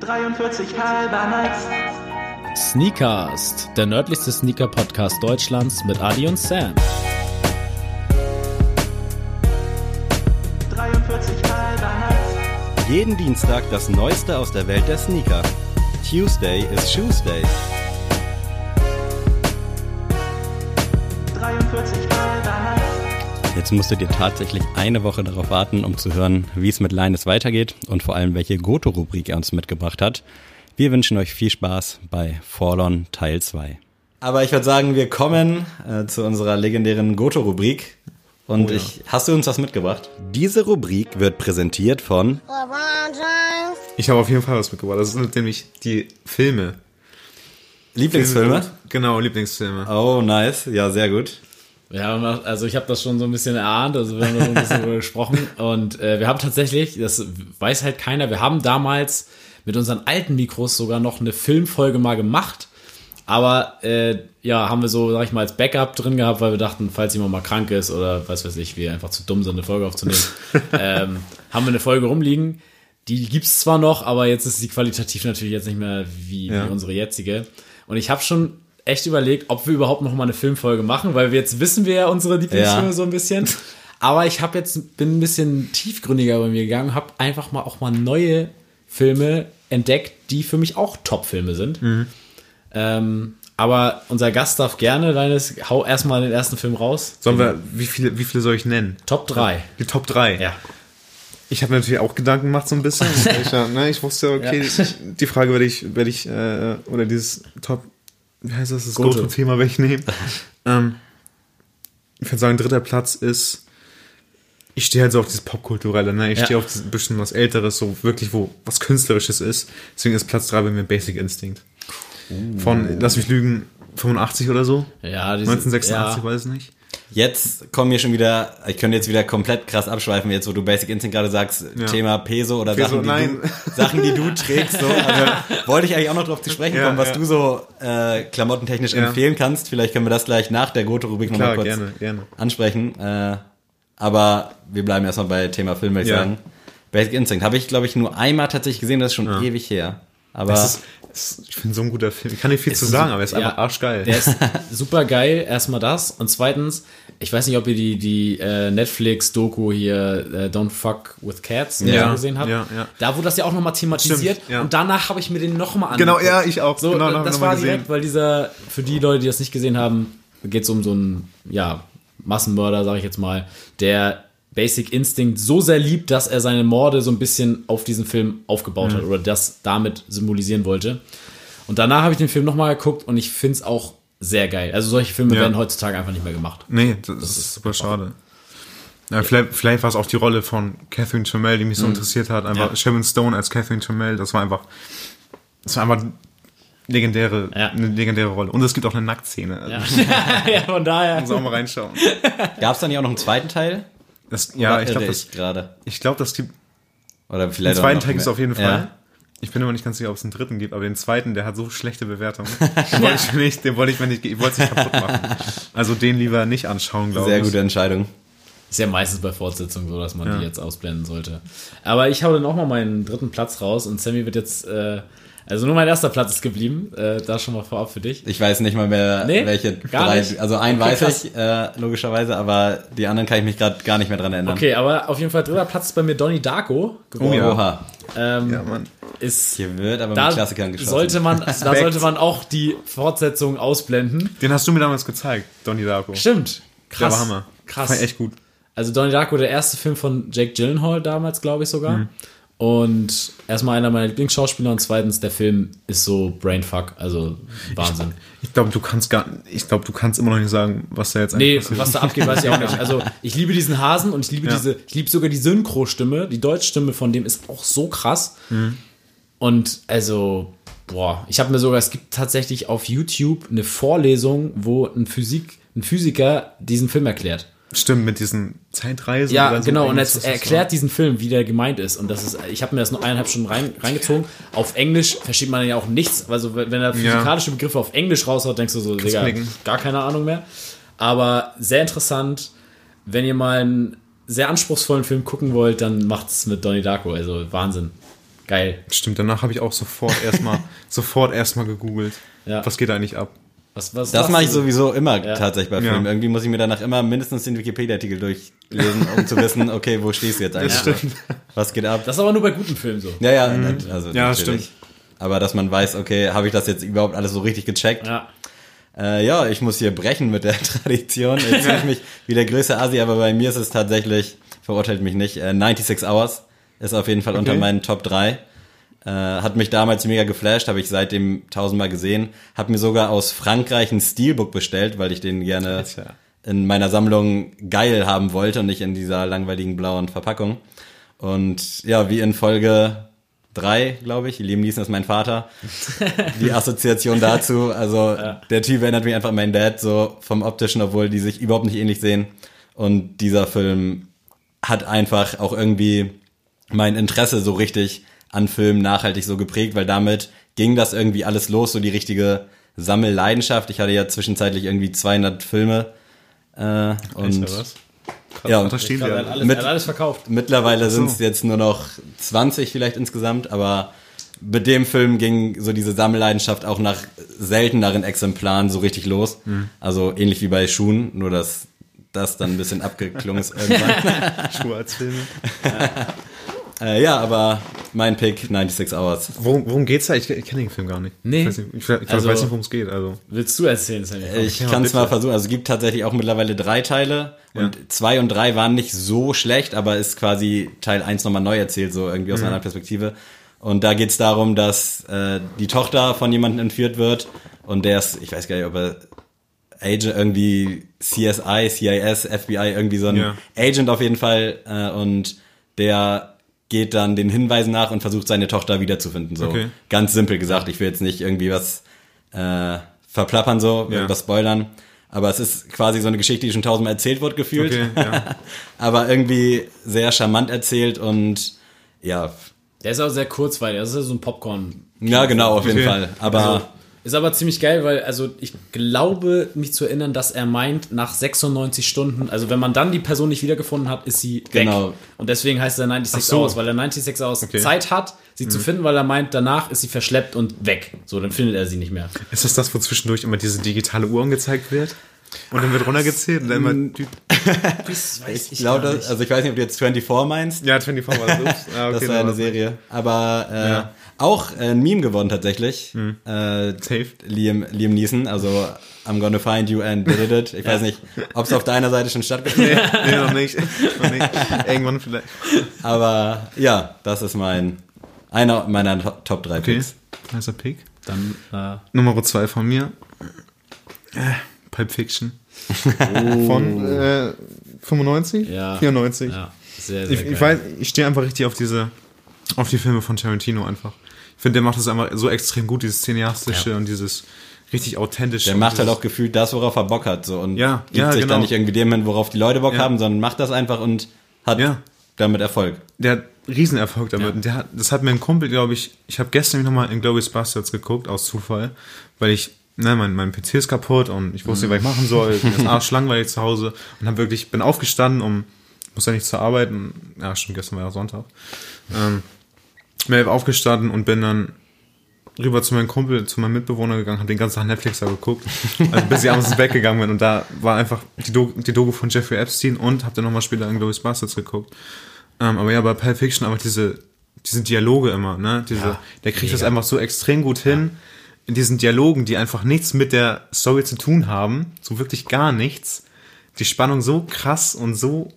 43 halber Nights. Sneakast, der nördlichste Sneaker-Podcast Deutschlands mit Adi und Sam. 43 halber Nights. Jeden Dienstag das Neueste aus der Welt der Sneaker. Tuesday is Shoes Day. 43 halber Nights. Jetzt musstet ihr tatsächlich eine Woche darauf warten, um zu hören, wie es mit Linus weitergeht und vor allem, welche Goto-Rubrik er uns mitgebracht hat. Wir wünschen euch viel Spaß bei Forlon Teil 2. Aber ich würde sagen, wir kommen äh, zu unserer legendären Goto-Rubrik. Und ich, hast du uns was mitgebracht? Diese Rubrik wird präsentiert von. Ich habe auf jeden Fall was mitgebracht. Das sind nämlich die Filme. Lieblingsfilme. Genau, Lieblingsfilme. Oh, nice. Ja, sehr gut. Noch- also ich habe das schon so ein bisschen erahnt, also wir haben da so ein bisschen drüber gesprochen und äh, wir haben tatsächlich, das weiß halt keiner, wir haben damals mit unseren alten Mikros sogar noch eine Filmfolge mal gemacht, aber äh, ja, haben wir so, sag ich mal, als Backup drin gehabt, weil wir dachten, falls jemand mal krank ist oder was weiß ich, wir einfach zu dumm sind, eine Folge aufzunehmen, ähm, haben wir eine Folge rumliegen. Die gibt's zwar noch, aber jetzt ist sie qualitativ natürlich jetzt nicht mehr wie, Ja. wie unsere jetzige. Und ich habe schon echt überlegt, ob wir überhaupt noch mal eine Filmfolge machen, weil wir jetzt wissen wir ja unsere Lieblingsfilme Ja. so ein bisschen. Aber ich habe jetzt bin ein bisschen tiefgründiger bei mir gegangen, habe einfach mal auch mal neue Filme entdeckt, die für mich auch Top-Filme sind. Mhm. Ähm, aber unser Gast darf gerne, deines, hau erstmal den ersten Film raus. Sollen wir, wie viele, wie viele soll ich nennen? Top 3. Die Top 3. Ja. Ich habe mir natürlich auch Gedanken gemacht so ein bisschen. ich, ja, ne, ich wusste, okay, Ja. die Frage werde ich, werde ich, äh, oder dieses Top, wie heißt das, das Goto. Goto-Thema werde ich nehmen. ähm, ich würde sagen, dritter Platz ist, ich stehe halt so auf dieses Popkulturelle, ne? Ich Ja. stehe auf dieses bisschen was Älteres, so wirklich, wo was Künstlerisches ist. Deswegen ist Platz 3 bei mir Basic Instinct. Von, lass mich lügen, 85 oder so? Ja, diese, 1986, ja. weiß ich nicht. Jetzt kommen wir schon wieder, ich könnte jetzt wieder komplett krass abschweifen, jetzt wo du Basic Instinct gerade sagst, Ja. Thema Peso oder Peso, Sachen, die nein. du, Sachen, die du trägst. So. Also, wollte ich eigentlich auch noch drauf zu sprechen Ja, kommen, was ja. du so äh, klamottentechnisch empfehlen kannst. Vielleicht können wir das gleich nach der Goto-Rubrik nochmal kurz gerne, gerne. ansprechen. Äh, aber wir bleiben erstmal bei Thema Film, würde ich sagen. Basic Instinct habe ich, glaube ich, nur einmal tatsächlich gesehen, das ist schon ewig her. Aber ist, ich finde so ein guter Film. Ich kann nicht viel zu sagen, aber er ist einfach arschgeil. Der ist super geil, erstmal das. Und zweitens, ich weiß nicht, ob ihr die, die äh, Netflix-Doku hier äh, Don't Fuck with Cats Ja, gesehen habt. ja, ja. Da wurde das ja auch nochmal thematisiert. Stimmt, ja. Und danach habe ich mir den nochmal Genau, angeguckt. ja, ich auch. So, genau, äh, das noch mal war gesehen. direkt, weil dieser, für die Leute, die das nicht gesehen haben, geht es um so einen, ja, Massenmörder, sage ich jetzt mal, der Basic Instinct so sehr liebt, dass er seine Morde so ein bisschen auf diesen Film aufgebaut Mhm. hat oder das damit symbolisieren wollte. Und danach habe ich den Film nochmal geguckt und ich finde es auch sehr geil. Also solche Filme Ja. werden heutzutage einfach nicht mehr gemacht. Nee, das, ist super schade. Ja, vielleicht, vielleicht war es auch die Rolle von Catherine Chamel, die mich so interessiert hat. Einfach Ja. Sharon Stone als Catherine Chamel, das war einfach, das war einfach legendäre, Ja. eine legendäre Rolle. Und es gibt auch eine Nacktszene. Also, ja, von daher. Muss auch mal reinschauen. gab es da nicht auch noch einen zweiten Teil? Das, ja, ich glaube, das, gerade. ich glaube, das gibt, Oder den vielleicht auch zweiten Teil ist mehr. auf jeden Fall. Ja. Ich bin immer nicht ganz sicher, ob es einen dritten gibt, aber den zweiten, der hat so schlechte Bewertungen. Den wollte ich mir nicht, den wollte ich mir nicht, ich wollte es nicht kaputt machen. Also den lieber nicht anschauen, glaube ich. Sehr gute Entscheidung. Ist ja meistens bei Fortsetzungen so, dass man Ja. die jetzt ausblenden sollte. Aber ich hau dann auch mal meinen dritten Platz raus und Sammy wird jetzt, äh, also nur mein erster Platz ist geblieben. Äh, da schon mal vorab für dich. Ich weiß nicht mal mehr, Nee, welche gar drei. nicht? Also einen Okay, weiß krass. ich, äh, logischerweise, aber die anderen kann ich mich gerade gar nicht mehr dran erinnern. Okay, aber auf jeden Fall dritter Platz ist bei mir Donnie Darko geworden. Oh ja. Oha. Ähm, Ja, Mann. ist, Hier wird aber da mit Klassikern geschossen. sollte man, da sollte man auch die Fortsetzung ausblenden. Den hast du mir damals gezeigt, Donnie Darko. Stimmt. Krass. Der war Hammer. Krass. Ich echt gut. Also Donnie Darko, der erste Film von Jake Gyllenhaal damals, glaube ich sogar. Mhm. Und erstmal einer meiner Lieblingsschauspieler und zweitens, der Film ist so Brainfuck, also Wahnsinn. Ich glaube, du kannst gar, ich glaube, du kannst immer noch nicht sagen, was da jetzt Nee, eigentlich was da abgeht, weiß ich auch nicht. Also ich liebe diesen Hasen und ich liebe Ja. diese, ich liebe sogar die Synchro-Stimme, die Deutschstimme von dem ist auch so krass. Mhm. Und also, boah, ich habe mir sogar, es gibt tatsächlich auf YouTube eine Vorlesung, wo ein Physik, ein Physiker diesen Film erklärt. Stimmt, mit diesen Zeitreisen. Ja, so genau. Und jetzt das erklärt diesen Film, wie der gemeint ist. Und das ist, ich habe mir das nur eineinhalb Stunden rein, reingezogen. Auf Englisch versteht man ja auch nichts. Also wenn er physikalische Begriffe auf Englisch raushaut, denkst du so, Digga, gar keine Ahnung mehr. Aber sehr interessant. Wenn ihr mal einen sehr anspruchsvollen Film gucken wollt, dann macht's mit Donnie Darko. Also Wahnsinn. Geil. Stimmt, danach habe ich auch sofort erstmal sofort erstmal gegoogelt. Ja. Was geht da eigentlich ab? Was, was Das mache ich sowieso immer Ja. tatsächlich bei Ja. Filmen. Irgendwie muss ich mir danach immer mindestens den Wikipedia-Artikel durchlesen, um zu wissen, okay, wo stehst du jetzt eigentlich? stimmt. Was geht ab? Das ist aber nur bei guten Filmen so. Ja, ja, nat- also Ja, natürlich. stimmt. Aber dass man weiß, okay, habe ich das jetzt überhaupt alles so richtig gecheckt? Ja. Äh, ja, ich muss hier brechen mit der Tradition. Jetzt fühle ich mich wie der größte Asi, aber bei mir ist es tatsächlich, verurteilt mich nicht, äh, 96 Hours ist auf jeden Fall unter meinen Top 3. Äh, hat mich damals mega geflasht, habe ich seitdem tausendmal gesehen. Hab mir sogar aus Frankreich ein Steelbook bestellt, weil ich den gerne in meiner Sammlung geil haben wollte und nicht in dieser langweiligen blauen Verpackung. Und ja, wie in Folge drei, glaube ich, Liam Neeson ist mein Vater, die Assoziation dazu, also der Typ erinnert mich einfach an meinen Dad, so vom optischen, obwohl die sich überhaupt nicht ähnlich sehen. Und dieser Film hat einfach auch irgendwie mein Interesse so richtig an Filmen nachhaltig so geprägt, weil damit ging das irgendwie alles los, so die richtige Sammelleidenschaft. Ich hatte ja zwischenzeitlich irgendwie 200 Filme äh, und? Krass, Ja, da stehen Ich glaube, er wir. hat alles, Mit- er hat alles verkauft. Mittlerweile sind es so. jetzt nur noch 20 vielleicht insgesamt, aber mit dem Film ging so diese Sammelleidenschaft auch nach selteneren Exemplaren so richtig los. Also ähnlich wie bei Schuhen, nur dass das dann ein bisschen abgeklungen ist irgendwann. Schuhe als Filme. äh, ja, aber mein Pick 96 Hours. Worum, worum geht's da? Ich, ich kenne den Film gar nicht. Nee. Ich weiß nicht, ich, ich Also- weiß nicht worum es geht. Also. Willst du erzählen, Sammy? Ich Ja, kann es mal versuchen. Also es gibt tatsächlich auch mittlerweile drei Teile und zwei und drei waren nicht so schlecht, aber ist quasi Teil eins nochmal neu erzählt, so irgendwie aus einer anderen Perspektive. Und da geht's darum, dass äh, die Tochter von jemandem entführt wird und der ist, ich weiß gar nicht, ob er Agent irgendwie CSI, CIS, FBI, irgendwie so ein Ja. Agent auf jeden Fall äh, und der geht dann den Hinweisen nach und versucht seine Tochter wiederzufinden. So Okay. ganz simpel gesagt. Ich will jetzt nicht irgendwie was äh, verplappern so, Ja. irgendwas spoilern. Aber es ist quasi so eine Geschichte, die schon tausendmal erzählt wird, gefühlt. Okay, ja. Aber irgendwie sehr charmant erzählt und ja, Der ist auch sehr kurzweilig. Das ist ja so ein Popcorn. ja genau, auf jeden Okay. Fall. Aber Also, ist aber ziemlich geil, weil, also ich glaube, mich zu erinnern, dass er meint, nach 96 Stunden, also wenn man dann die Person nicht wiedergefunden hat, ist sie weg. Genau. Und deswegen heißt er 96 Ach so. Hours, weil er 96 Hours Okay. Zeit hat, sie Mhm. zu finden, weil er meint, danach ist sie verschleppt und weg. So, dann findet er sie nicht mehr. Ist das das, wo zwischendurch immer diese digitale Uhr angezeigt wird? Und dann wird runtergezählt und dann immer. die- Das weiß ich glaube, also ich weiß nicht, ob du jetzt 24 meinst. Ja, 24 war das. Ah, okay, das war eine Serie. Aber äh, Ja. Auch äh, ein Meme geworden tatsächlich. Äh, Safe. Liam, Liam Neeson, also I'm gonna find you and did it. Ich weiß nicht, ob es auf deiner Seite schon stattgefunden hat. Nee, noch nicht. noch nicht. Irgendwann vielleicht. Aber ja, das ist mein einer meiner To- Top 3 Okay. Picks. Heißer Pick. Dann, äh, Nummer zwei von mir. Äh, Pulp Fiction. Von äh, 95? Ja. 94. ja, sehr, sehr Ich, geil. ich weiß, ich stehe einfach richtig auf diese, auf die Filme von Tarantino einfach. Ich finde, der macht das einfach so extrem gut, dieses cineastische Ja. und dieses richtig authentische. Der macht halt auch gefühlt das, worauf er Bock hat. So, und Ja, gibt ja, sich genau. dann nicht irgendwie dem hin, worauf die Leute Bock Ja. haben, sondern macht das einfach und hat Ja. damit Erfolg. der hat Riesenerfolg damit. Ja. Und der hat, das hat mir ein Kumpel, glaube ich, ich habe gestern nochmal in Glorious Bastards geguckt, aus Zufall, weil ich, ne, mein, mein PC ist kaputt und ich wusste nicht, was ich machen soll. Mir ist arschlangweilig zu Hause und habe wirklich, bin aufgestanden, um, muss ja nicht zur Arbeit, und, ja, schon gestern war ja Sonntag, ähm, bin aufgestanden und bin dann rüber zu meinem Kumpel, zu meinem Mitbewohner gegangen, habe den ganzen Tag Netflix da geguckt, also bis ich abends ins Bett gegangen bin und da war einfach die, Do die Doku von Jeffrey Epstein und habe dann nochmal später in Glorious Bastards geguckt. Ähm, aber ja, bei Pulp Fiction einfach diese, diese Dialoge immer, ne? Diese, Ja, der kriegt das mega. einfach so extrem gut hin. In diesen Dialogen, die einfach nichts mit der Story zu tun haben, so wirklich gar nichts, die Spannung so krass und so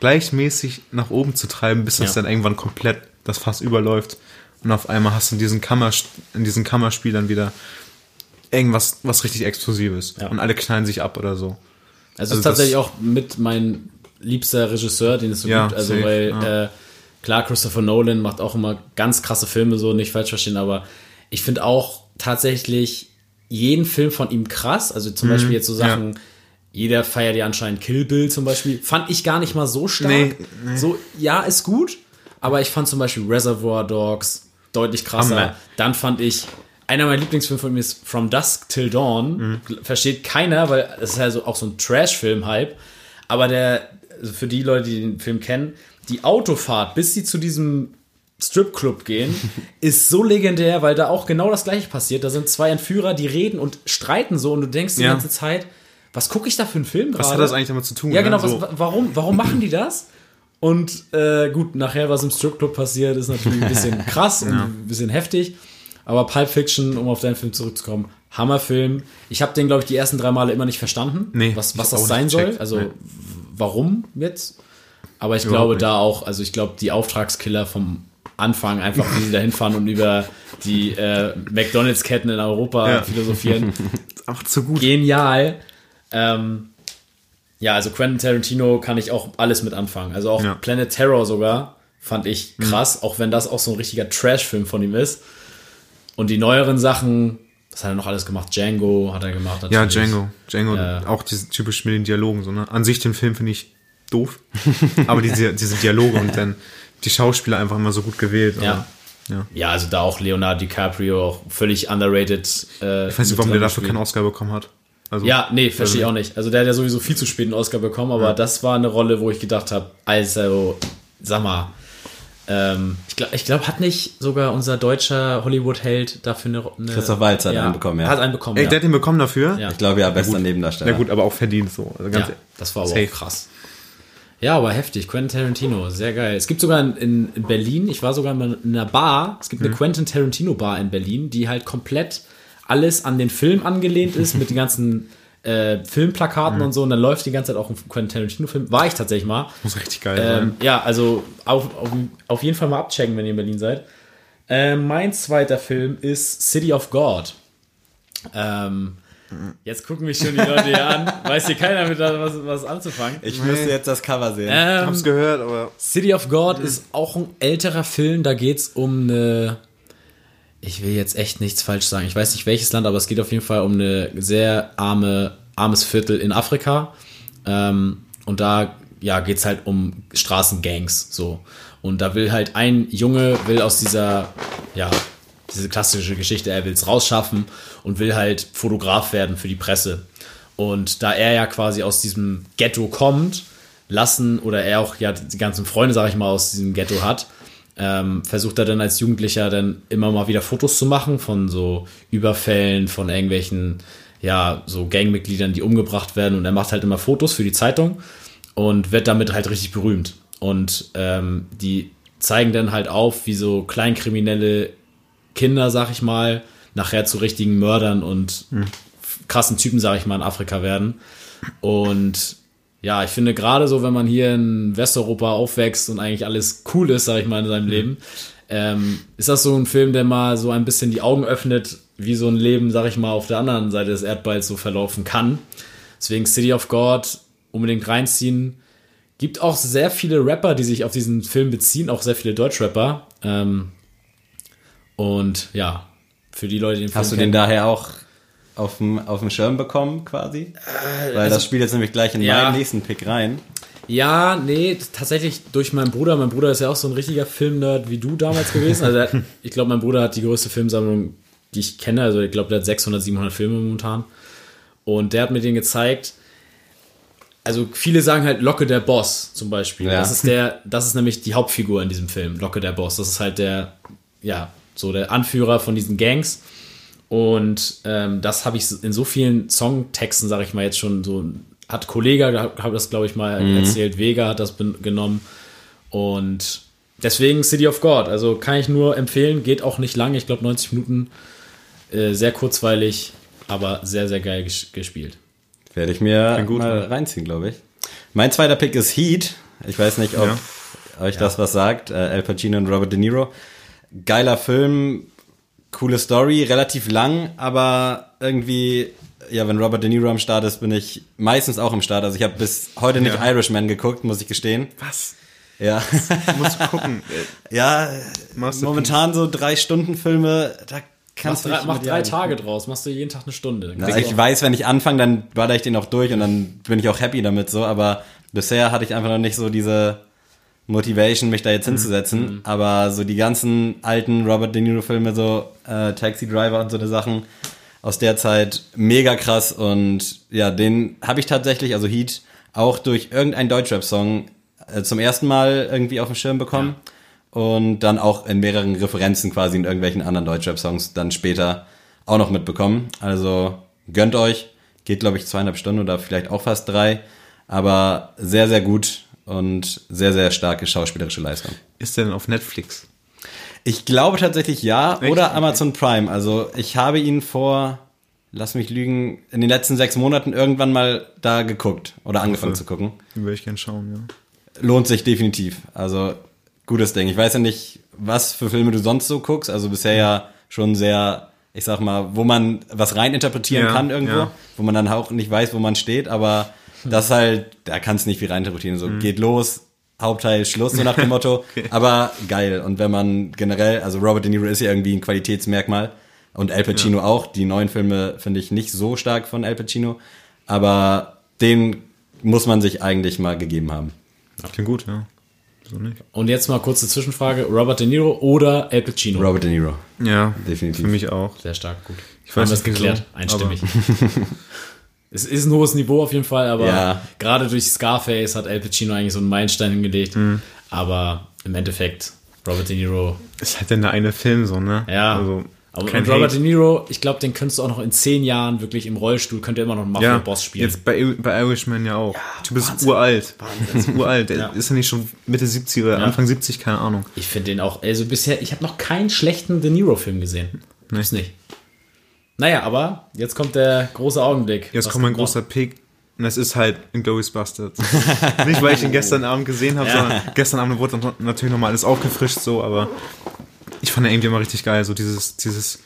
gleichmäßig nach oben zu treiben, bis das Ja. dann irgendwann komplett das Fass überläuft. Und auf einmal hast du in diesem, Kammer, in diesem Kammerspiel dann wieder irgendwas, was richtig Explosives. Ja. Und alle knallen sich ab oder so. Also, Also ist tatsächlich auch mit mein liebster Regisseur, den es so Ja, gibt. Also, safe, weil ja. äh, klar, Christopher Nolan macht auch immer ganz krasse Filme, so nicht falsch verstehen, aber ich finde auch tatsächlich jeden Film von ihm krass. Also zum Beispiel jetzt so Sachen, jeder feiert ja anscheinend Kill Bill zum Beispiel. Fand ich gar nicht mal so stark. Nee, So, ja, ist gut, aber ich fand zum Beispiel Reservoir Dogs deutlich krasser. Hammer. Dann fand ich, einer meiner Lieblingsfilme von mir ist From Dusk Till Dawn. Versteht keiner, weil es ist ja so, auch so ein Trash-Film-Hype. Aber der, also für die Leute, die den Film kennen, die Autofahrt, bis sie zu diesem Stripclub gehen, ist so legendär, weil da auch genau das gleiche passiert. Da sind zwei Entführer, die reden und streiten so und du denkst die Ja. ganze Zeit, was gucke ich da für einen Film gerade? Was hat das eigentlich damit zu tun? Ja, ne? genau. So, Was, warum, warum machen die das? Und äh, gut, nachher, was im Stripclub passiert, ist natürlich ein bisschen krass und ein bisschen heftig. Aber Pulp Fiction, um auf deinen Film zurückzukommen, Hammerfilm. Ich habe den, glaube ich, die ersten drei Male immer nicht verstanden, Nee, was, was auch das sein soll. Also Nee. warum jetzt? Aber ich Überhaupt glaube nicht. da auch, also ich glaube, die Auftragskiller vom Anfang, einfach wie sie da hinfahren und über die äh, McDonalds-Ketten in Europa Ja. philosophieren, einfach zu gut. genial. Ähm, ja, also Quentin Tarantino kann ich auch alles mit anfangen. Also auch Ja. Mhm. Planet Terror sogar fand ich krass, auch wenn das auch so ein richtiger Trash-Film von ihm ist. Und die neueren Sachen, was hat er noch alles gemacht? Django hat er gemacht. Ja, natürlich. Django. Django, Ja. auch diese typisch mit den Dialogen. So, ne? An sich den Film finde ich doof. aber diese, diese Dialoge und dann die Schauspieler einfach immer so gut gewählt. Ja. Ja. Ja, also da auch Leonardo DiCaprio, auch völlig underrated. Äh, Ich weiß nicht, warum der dafür keinen Oscar bekommen hat. Also, Ja, nee, verstehe ich auch nicht. Also der hat ja sowieso viel zu spät einen Oscar bekommen, aber das war eine Rolle, wo ich gedacht habe, also, sag mal, ähm, ich glaube, ich glaub, hat nicht sogar unser deutscher Hollywood-Held dafür eine, eine Christoph Waltz hat einen bekommen, ja. Hat einen bekommen, Ey, ja. der hat den bekommen dafür. Ja. Ich glaube ja, bester Nebendarsteller. Ja gut, aber auch verdient so. Also ganz ja, das war aber safe. auch krass. Ja, aber heftig. Quentin Tarantino, sehr geil. Es gibt sogar in, in, in Berlin, ich war sogar in einer Bar, es gibt Mhm. eine Quentin Tarantino Bar in Berlin, die halt komplett alles an den Film angelehnt ist, mit den ganzen äh, Filmplakaten Mhm. und so. Und dann läuft die ganze Zeit auch ein Quentin Tarantino-Film. War ich tatsächlich mal. Muss richtig geil Ähm, sein. ja, also auf, auf, auf jeden Fall mal abchecken, wenn ihr in Berlin seid. Ähm, mein zweiter Film ist City of God. Ähm, jetzt gucken mich schon die Leute hier an. Weiß hier keiner mit was, was anzufangen. Ich müsste jetzt das Cover sehen. Ähm, Hab's gehört, aber City of God ist auch ein älterer Film. Da geht's um eine. Ich will jetzt echt nichts falsch sagen. Ich weiß nicht welches Land, aber es geht auf jeden Fall um eine sehr arme, armes Viertel in Afrika. Ähm, und da ja, geht's halt um Straßengangs. So. Und da will halt ein Junge, will aus dieser, ja, diese klassische Geschichte, er will's rausschaffen und will halt Fotograf werden für die Presse. Und da er ja quasi aus diesem Ghetto kommt, lassen, oder er auch ja die ganzen Freunde, sag ich mal, aus diesem Ghetto hat, ähm, versucht er dann als Jugendlicher dann immer mal wieder Fotos zu machen von so Überfällen, von irgendwelchen, ja, so Gangmitgliedern, die umgebracht werden. Und er macht halt immer Fotos für die Zeitung und wird damit halt richtig berühmt. Und ähm, die zeigen dann halt auf, wie so kleinkriminelle Kinder, sag ich mal, nachher zu richtigen Mördern und krassen Typen, sag ich mal, in Afrika werden. Und ja, ich finde gerade so, wenn man hier in Westeuropa aufwächst und eigentlich alles cool ist, sag ich mal, in seinem Leben, ähm, ist das so ein Film, der mal so ein bisschen die Augen öffnet, wie so ein Leben, sag ich mal, auf der anderen Seite des Erdballs so verlaufen kann. Deswegen City of God unbedingt reinziehen. Gibt auch sehr viele Rapper, die sich auf diesen Film beziehen, auch sehr viele Deutschrapper. Ähm, und ja, für die Leute, die den Film Hast du den daher auch auf dem, auf dem Schirm bekommen quasi? Weil das spielt jetzt nämlich gleich in Äh, also ja. meinen nächsten Pick rein. Ja, nee, tatsächlich durch meinen Bruder. Mein Bruder ist ja auch so ein richtiger Filmnerd wie du damals gewesen. Also ich glaube, mein Bruder hat die größte Filmsammlung, die ich kenne. Also ich glaube, der hat 600, 700 Filme momentan. Und der hat mir den gezeigt. Also viele sagen halt Locke der Boss zum Beispiel. Ja. Das ist der, das ist nämlich die Hauptfigur in diesem Film. Locke der Boss. Das ist halt der, ja, so der Anführer von diesen Gangs. Und ähm, das habe ich in so vielen Songtexten, sage ich mal jetzt schon so, hat Kollega, hat das glaube ich mal erzählt, Vega hat das genommen und deswegen City of God, also kann ich nur empfehlen, geht auch nicht lang, ich glaube 90 Minuten, äh, sehr kurzweilig, aber sehr, sehr geil ges gespielt. Werde ich mir gut, mal ja. reinziehen, glaube ich. Mein zweiter Pick ist Heat. Ich weiß nicht, ob Ja. euch das was sagt. Äh, Al Pacino und Robert De Niro. Geiler Film, coole Story, relativ lang, aber irgendwie, ja, wenn Robert De Niro am Start ist, bin ich meistens auch am Start. Also ich habe bis heute nicht Ja. Irishman geguckt, muss ich gestehen. was? Ja, Musst du gucken. Ja, momentan so drei Stunden Filme, da Mach kannst du drei, nicht mach drei. Tage draus, machst du jeden Tag eine Stunde. Du ich weiß, wenn ich anfange, dann baller ich den auch durch und dann bin ich auch happy damit so, aber bisher hatte ich einfach noch nicht so diese Motivation, mich da jetzt hinzusetzen. Aber so die ganzen alten Robert De Niro Filme, so äh, Taxi Driver und so eine Sachen aus der Zeit, mega krass. Und ja, den habe ich tatsächlich, also Heat, auch durch irgendeinen Deutschrap-Song äh, zum ersten Mal irgendwie auf dem Schirm bekommen. und dann auch in mehreren Referenzen quasi in irgendwelchen anderen Deutschrap-Songs dann später auch noch mitbekommen. Also gönnt euch, geht glaube ich zweieinhalb Stunden oder vielleicht auch fast drei, aber sehr, sehr gut und sehr, sehr starke schauspielerische Leistung. Ist der denn auf Netflix? Ich glaube tatsächlich ja Echt? oder Okay. Amazon Prime. Also ich habe ihn vor, lass mich lügen, in den letzten sechs Monaten irgendwann mal da geguckt oder angefangen Cool. zu gucken. Den würde ich gerne schauen, ja. Lohnt sich definitiv. Also gutes Ding. Ich weiß ja nicht, was für Filme du sonst so guckst. Also bisher ja schon sehr, ich sag mal, wo man was reininterpretieren Ja, kann irgendwo, ja. wo man dann auch nicht weiß, wo man steht, aber das halt, da kannst du nicht viel reininterpretieren. Mhm. So geht los, Hauptteil Schluss, so nach dem Motto. Aber geil. Und wenn man generell, also Robert De Niro ist ja irgendwie ein Qualitätsmerkmal und Al Pacino auch. Die neuen Filme finde ich nicht so stark von Al Pacino, aber den muss man sich eigentlich mal gegeben haben. Klingt gut, ja. So nicht. Und jetzt mal kurze Zwischenfrage: Robert De Niro oder Al Pacino? Robert De Niro. Ja, Definitiv. Für mich auch. Sehr stark, gut. Ich weiß Haben wir es geklärt, einstimmig. es ist ein hohes Niveau auf jeden Fall, aber Ja. gerade durch Scarface hat Al Pacino eigentlich so einen Meilenstein hingelegt. Mhm. Aber im Endeffekt, Robert De Niro, ist halt der eine Film so, ne? ja. Also, aber und Robert Hate. De Niro, ich glaube, den könntest du auch noch in zehn Jahren wirklich im Rollstuhl, könnte er immer noch einen ja, Mafia-Boss spielen. Jetzt bei, bei Irishman ja auch. der Typ ist uralt. Der ist uralt. Ja. ist ja nicht schon Mitte 70 oder Ja. Anfang 70, keine Ahnung. Ich finde den auch, also bisher, ich habe noch keinen schlechten De Niro-Film gesehen. Gibt's nicht. Naja, aber jetzt kommt der große Augenblick. Jetzt Was kommt mein großer Pick. Und das ist halt Inglourious Bastards. nicht, weil ich ihn gestern Abend gesehen habe, Ja. sondern gestern Abend wurde dann natürlich nochmal alles aufgefrischt, so, aber ich fand den irgendwie immer richtig geil. So dieses, dieses,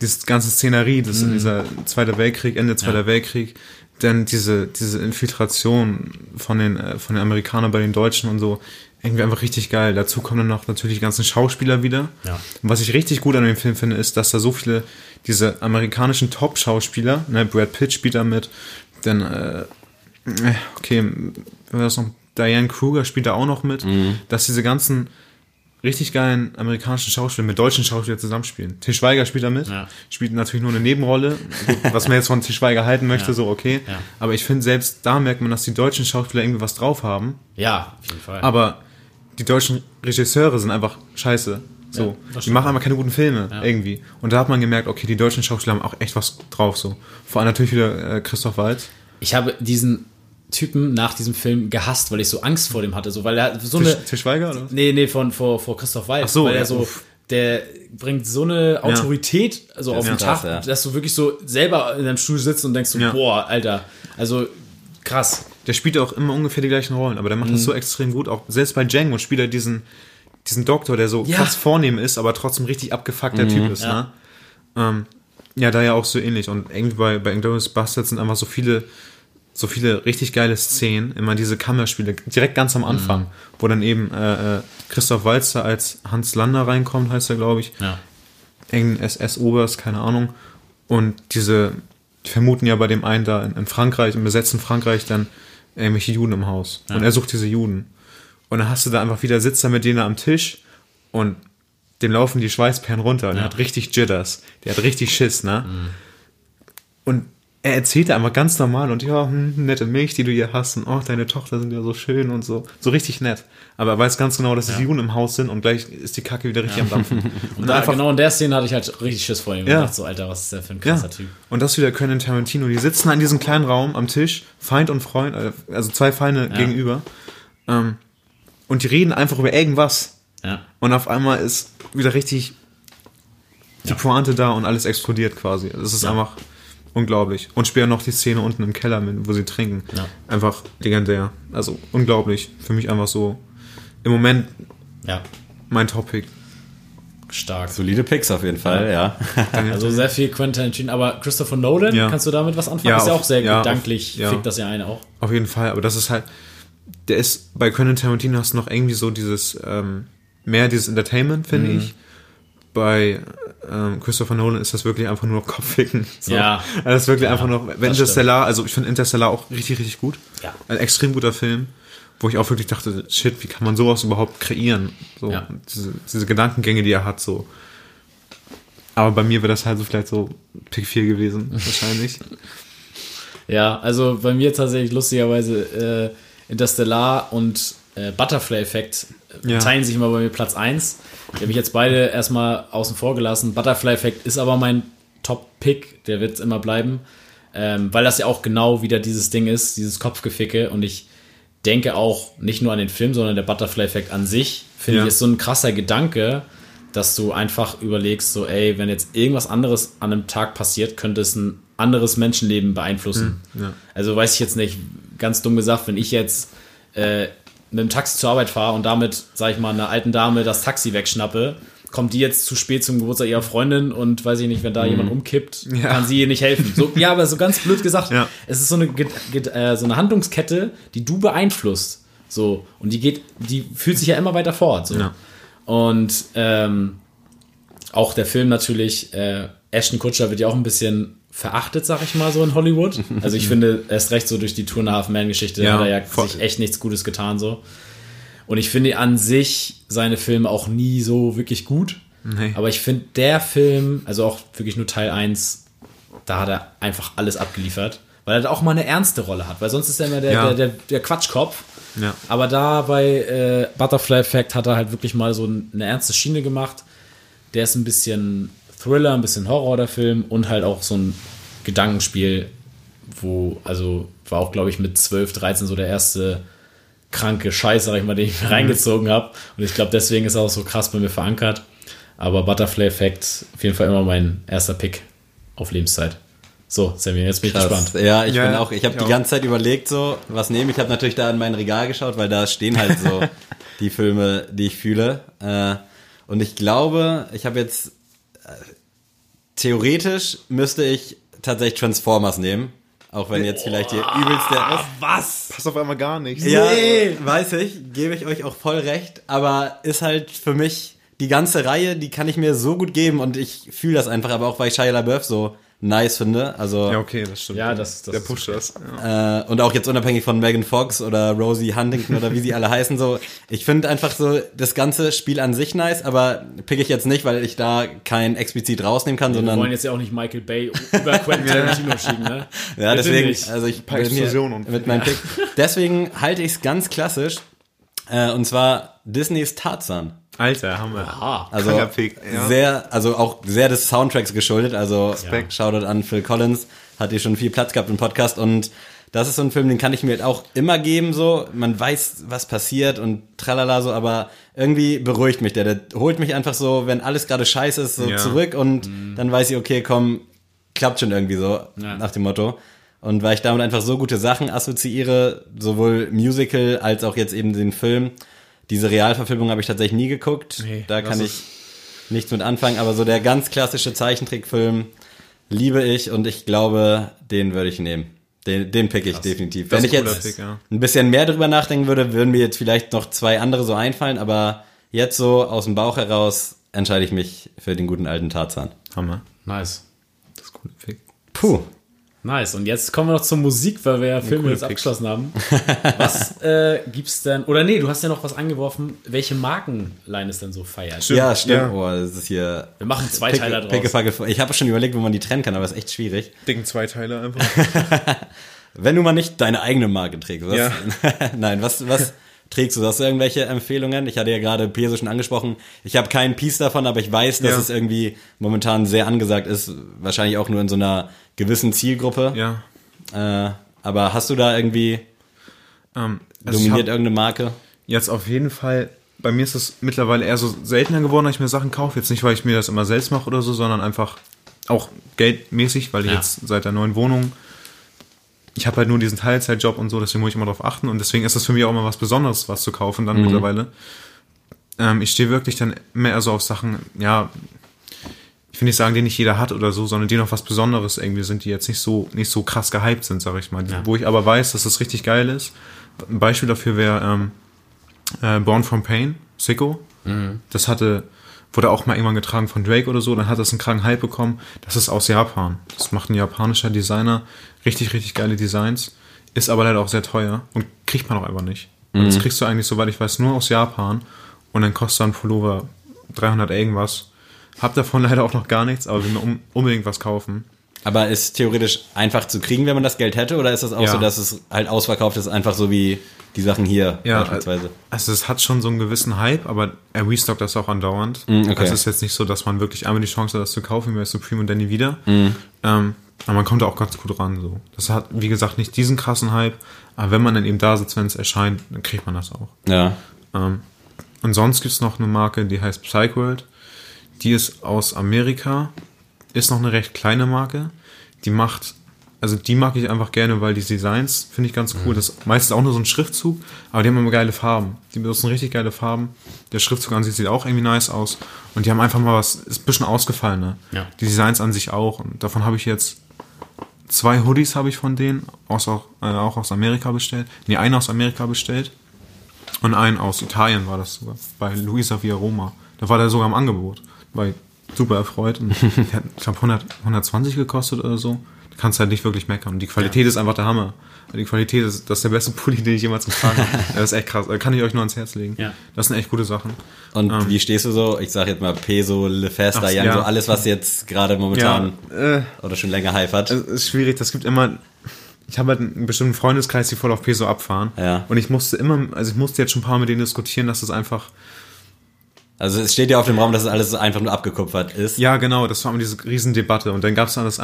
dieses ganze Szenerie, das in dieser Zweiter Weltkrieg, Ende Zweiter Weltkrieg, dann diese, diese Infiltration von den, äh, von den Amerikanern bei den Deutschen und so, irgendwie einfach richtig geil. Dazu kommen dann noch natürlich die ganzen Schauspieler wieder. Ja. Und was ich richtig gut an dem Film finde, ist, dass da so viele, diese amerikanischen Top-Schauspieler, ne, Brad Pitt spielt da mit, dann, äh, äh, okay, war das noch? Diane Kruger spielt da auch noch mit, dass diese ganzen richtig geilen amerikanischen Schauspieler mit deutschen Schauspielern zusammenspielen. Til Schweiger spielt da mit, Ja. spielt natürlich nur eine Nebenrolle, was man jetzt von Til Schweiger halten möchte, Ja. so okay. Aber ich finde, selbst da merkt man, dass die deutschen Schauspieler irgendwie was drauf haben. Ja, auf jeden Fall. Aber die deutschen Regisseure sind einfach scheiße. So, Ja, das die machen einfach keine guten Filme Ja. irgendwie. Und da hat man gemerkt, okay, die deutschen Schauspieler haben auch echt was drauf. So, vor allem natürlich wieder äh, Christoph Waltz. ich habe diesen Typen nach diesem Film gehasst, weil ich so Angst vor dem hatte. So, weil er so Til, eine. Til Schweiger oder? Nee, nee, von vor, vor Christoph Waltz. Ach so, weil er ja, so. uff. Der bringt so eine Autorität also auf den Tag, ja. dass du wirklich so selber in deinem Stuhl sitzt und denkst so, boah, Alter. Also krass. Der spielt auch immer ungefähr die gleichen Rollen, aber der macht Mhm. das so extrem gut. Auch selbst bei Django spielt er diesen, diesen Doktor, der so Ja. krass vornehm ist, aber trotzdem richtig abgefuckter Typ ist. Ja. Ne? Ähm, ja, da ja auch so ähnlich. Und irgendwie bei, bei Inglourious Bastards sind einfach so viele, so viele richtig geile Szenen, immer diese Kammerspiele, direkt ganz am Anfang, wo dann eben äh, äh, Christoph Walzer als Hans Lander reinkommt, heißt er, glaube ich. Ja. Engen SS-Oberst, keine Ahnung. Und diese die vermuten ja bei dem einen da in, in Frankreich, im besetzten Frankreich, dann irgendwelche Juden im Haus. Und er sucht diese Juden. Und dann hast du da einfach wieder, sitzt er mit denen am Tisch und dem laufen die Schweißperlen runter. Und er hat richtig Jitters. Der hat richtig Schiss, ne? Und er erzählt einfach ganz normal und ja, hm, nette Milch, die du hier hast und oh, deine Tochter sind ja so schön und so. So richtig nett. Aber er weiß ganz genau, dass es Juden im Haus sind und gleich ist die Kacke wieder richtig am Dampfen. Und da, genau in der Szene hatte ich halt richtig Schiss vor ihm. Ja. Und dachte so, Alter, was ist der für ein krasser Ja. Typ. Und das wieder können Tarantino. Die sitzen in diesem kleinen Raum am Tisch, Feind und Freund, äh, also zwei Feinde gegenüber. Ähm, und die reden einfach über irgendwas. Ja. Und auf einmal ist wieder richtig die Ja. Pointe da und alles explodiert quasi. Das ist Ja. einfach unglaublich. Und später noch die Szene unten im Keller, mit, wo sie trinken. Ja. Einfach legendär. Also unglaublich. Für mich einfach so im Moment Ja. mein Topic. Stark. Solide Picks auf jeden Fall, ja. Also sehr viel Quentin Tarantino, aber Christopher Nolan, Ja. kannst du damit was anfangen? Ja, ist ja auf- auch sehr ja, gedanklich, auf- ja. fickt das ja eine auch. Auf jeden Fall, aber das ist halt, der ist, bei Quentin Tarantino hast du noch irgendwie so dieses, ähm, mehr dieses Entertainment, finde Mhm. ich. Bei ähm, Christopher Nolan ist das wirklich einfach nur noch Kopfficken. So. Ja. Also das ist wirklich einfach noch, wenn Interstellar, also ich finde Interstellar auch richtig, richtig gut. Ja. Ein extrem guter Film, wo ich auch wirklich dachte, shit, wie kann man sowas überhaupt kreieren? So, Ja. diese, diese Gedankengänge, die er hat, so. Aber bei mir wäre das halt so vielleicht so Pick 4 gewesen, wahrscheinlich. Ja, also bei mir tatsächlich lustigerweise äh, Interstellar und äh, Butterfly-Effekt Ja. teilen sich immer bei mir Platz 1. Die habe ich jetzt beide erstmal außen vor gelassen. Butterfly-Effekt ist aber mein Top-Pick, der wird immer bleiben. Ähm, weil das ja auch genau wieder dieses Ding ist, dieses Kopfgeficke. Und ich denke auch nicht nur an den Film, sondern der Butterfly-Effekt an sich, finde Ja. ich, ist so ein krasser Gedanke, dass du einfach überlegst, so, ey, wenn jetzt irgendwas anderes an einem Tag passiert, könnte es ein anderes Menschenleben beeinflussen. ja. Also weiß ich jetzt nicht, ganz dumm gesagt, wenn ich jetzt äh, mit dem Taxi zur Arbeit fahre und damit, sag ich mal, einer alten Dame das Taxi wegschnappe, kommt die jetzt zu spät zum Geburtstag ihrer Freundin und weiß ich nicht, wenn da jemand umkippt, Ja. kann sie ihr nicht helfen. So, ja, aber so ganz blöd gesagt, Ja. es ist so eine, äh, so eine Handlungskette, die du beeinflusst. So, und die geht, die fühlt sich ja immer weiter fort. So. Ja. Und ähm, auch der Film natürlich, äh, Ashton Kutscher wird ja auch ein bisschen verachtet, sag ich mal, so in Hollywood. Also ich finde, erst recht so durch die and a Half Man Geschichte Ja, hat er ja voll. sich echt nichts Gutes getan, so. Und ich finde an sich seine Filme auch nie so wirklich gut. Nee. Aber ich finde der Film, also auch wirklich nur Teil 1, da hat er einfach alles abgeliefert. Weil er auch mal eine ernste Rolle hat. Weil sonst ist er immer der, Ja. der, der, der Quatschkopf. Ja. Aber da bei äh, Butterfly Effect hat er halt wirklich mal so eine ernste Schiene gemacht. Der ist ein bisschen Thriller, ein bisschen Horror, der Film. Und halt auch so ein Gedankenspiel, wo, also war auch, glaube ich, mit 12, 13 so der erste kranke Scheiß, sag ich mal, den ich mir reingezogen habe. Und ich glaube, deswegen ist er auch so krass bei mir verankert. Aber Butterfly Effect auf jeden Fall immer mein erster Pick auf Lebenszeit. So, Sammy, jetzt bin ich gespannt. Ja, ich Ja, bin auch, ich habe die auch. ganze Zeit überlegt, so, was nehme ich. Ich habe natürlich da in mein Regal geschaut, weil da stehen halt so die Filme, die ich fühle. Äh, und ich glaube, ich habe jetzt, theoretisch müsste ich tatsächlich Transformers nehmen. Auch wenn jetzt vielleicht hier übelst der ist. Was? Passt auf einmal gar nicht. Ja, weiß ich, gebe ich euch auch voll recht, aber ist halt für mich die ganze Reihe, die kann ich mir so gut geben und ich fühle das einfach, aber auch weil ich Shia LaBeouf so nice finde, also Ja, okay, das stimmt. Ja, das- das Der ist pusht das. Ja. äh, und auch jetzt unabhängig von Megan Fox oder Rosie Huntington oder wie sie alle heißen, so, ich finde einfach so das ganze Spiel an sich nice, aber pick ich jetzt nicht, weil ich da kein explizit rausnehmen kann, Wir sondern wollen jetzt ja auch nicht Michael Bay über Quentin Tarantino schieben, ne? Ja, Bitte deswegen, nicht. also ich Explosionen und- mit meinem Pick. Deswegen halte ich es ganz klassisch. Äh, und zwar Disneys Tarzan. Alter, haben wir. Aha. Also Pick, ja. sehr, also auch sehr des Soundtracks geschuldet. Also Respekt. Shoutout an Phil Collins, hat hier schon viel Platz gehabt im Podcast und das ist so ein Film, den kann ich mir halt auch immer geben, so. Man weiß, was passiert und tralala, so, aber irgendwie beruhigt mich der. Der holt mich einfach so, wenn alles gerade scheiße ist, so Ja. zurück und dann weiß ich, okay, komm, klappt schon irgendwie so, Ja. nach dem Motto. Und weil ich damit einfach so gute Sachen assoziiere, sowohl Musical als auch jetzt eben den Film. Diese Realverfilmung habe ich tatsächlich nie geguckt. Nee, da kann ich nichts mit anfangen, aber so der ganz klassische Zeichentrickfilm liebe ich und ich glaube, den würde ich nehmen. Den, den pick ich definitiv. Das Wenn ich jetzt Pick, ja. ein bisschen mehr drüber nachdenken würde, würden mir jetzt vielleicht noch zwei andere so einfallen, aber jetzt so aus dem Bauch heraus entscheide ich mich für den guten alten Tarzan. Hammer. Nice. Das ist cooler Pick. Puh. Nice. Und jetzt kommen wir noch zur Musik, weil wir ja Filme jetzt Picks. abgeschlossen haben. Was äh, gibt's denn? Oder nee, du hast ja noch was angeworfen, welche Markenline es denn so feiert. Ja, stimmt. Ja. Oh, das ist hier. Wir machen zwei Teile draus. Pickepacke. Ich habe schon überlegt, wo man die trennen kann, aber ist echt schwierig. Dicken Zweiteiler einfach. Wenn du mal nicht deine eigene Marke trägst. Was? Ja. Nein, was, was trägst du? Du irgendwelche Empfehlungen? Ich hatte ja gerade Peso schon angesprochen. Ich habe keinen Piece davon, aber ich weiß, dass Ja. es irgendwie momentan sehr angesagt ist. Wahrscheinlich auch nur in so einer gewissen Zielgruppe. ja. Äh, aber hast du da irgendwie Ähm, also dominiert irgendeine Marke? jetzt auf jeden Fall, bei mir ist es mittlerweile eher so seltener geworden, dass ich mir Sachen kaufe. Jetzt nicht, weil ich mir das immer selbst mache oder so, sondern einfach auch geldmäßig, weil ich Ja. jetzt seit der neuen Wohnung, ich habe halt nur diesen Teilzeitjob und so, deswegen muss ich immer darauf achten und deswegen ist das für mich auch immer was Besonderes, was zu kaufen dann mittlerweile. Ähm, ich stehe wirklich dann mehr so auf Sachen, ja, ich will nicht sagen, die nicht jeder hat oder so, sondern die noch was Besonderes irgendwie sind, die jetzt nicht so, nicht so krass gehypt sind, sag ich mal. Die, Wo ich aber weiß, dass das richtig geil ist. Ein Beispiel dafür wäre ähm, äh, Born from Pain, Sicko. Das hatte, wurde auch mal irgendwann getragen von Drake oder so, dann hat das einen kranken Hype bekommen. Das ist aus Japan. Das macht ein japanischer Designer. Richtig, richtig geile Designs. Ist aber leider auch sehr teuer und kriegt man auch einfach nicht. Und das kriegst du eigentlich, soweit ich weiß, nur aus Japan. Und dann kostet ein Pullover 300 irgendwas. Hab davon leider auch noch gar nichts, aber will mir unbedingt was kaufen. Aber ist theoretisch einfach zu kriegen, wenn man das Geld hätte? Oder ist das auch Ja. so, dass es halt ausverkauft ist, einfach so wie die Sachen hier Ja, beispielsweise? Also es hat schon so einen gewissen Hype, aber er restockt das auch andauernd. Mm, okay. Es ist jetzt nicht so, dass man wirklich einmal die Chance hat, das zu kaufen, wie bei Supreme und dann nie wieder. Mm. Ähm, aber man kommt da auch ganz gut ran. So. Das hat, wie gesagt, nicht diesen krassen Hype, aber wenn man dann eben da sitzt, wenn es erscheint, dann kriegt man das auch. Ja. Ähm, und sonst gibt's noch eine Marke, die heißt Psychworld. Die ist aus Amerika, ist noch eine recht kleine Marke. Die macht, also die mag ich einfach gerne, weil die Designs finde ich ganz cool. Das ist meistens auch nur so ein Schriftzug, aber die haben immer geile Farben. Die benutzen richtig geile Farben. Der Schriftzug an sich sieht auch irgendwie nice aus. Und die haben einfach mal was, ist ein bisschen ausgefallener. Ja. Die Designs an sich auch. Und davon habe ich jetzt zwei Hoodies habe ich von denen, aus, auch, äh, auch aus Amerika bestellt. Nee, einen aus Amerika bestellt. Und einen aus Italien war das sogar, bei Luisa Via Roma. Da war der sogar im Angebot. Ich super erfreut. Und der hat, ich glaube, 100, 120 gekostet oder so. Du kannst halt nicht wirklich meckern. Und die Qualität ist einfach der Hammer. Die Qualität ist, das ist der beste Pulli, den ich jemals getragen habe. Das ist echt krass. Kann ich euch nur ans Herz legen. Ja. Das sind echt gute Sachen. Und wie stehst du so? Ich sag jetzt mal Peso, Lefesta, Ach, Young, ja. so alles, was jetzt gerade momentan äh, oder schon länger Hype hat. Es ist schwierig, das gibt immer. Ich habe halt einen bestimmten Freundeskreis, die voll auf Peso abfahren. Ja. Und ich musste immer, also ich musste jetzt schon ein paar Mal mit denen diskutieren, dass das einfach. Also es steht ja auf dem Raum, dass es alles einfach nur abgekupfert ist. Ja, genau, das war immer diese Riesendebatte. Und dann gab es dann das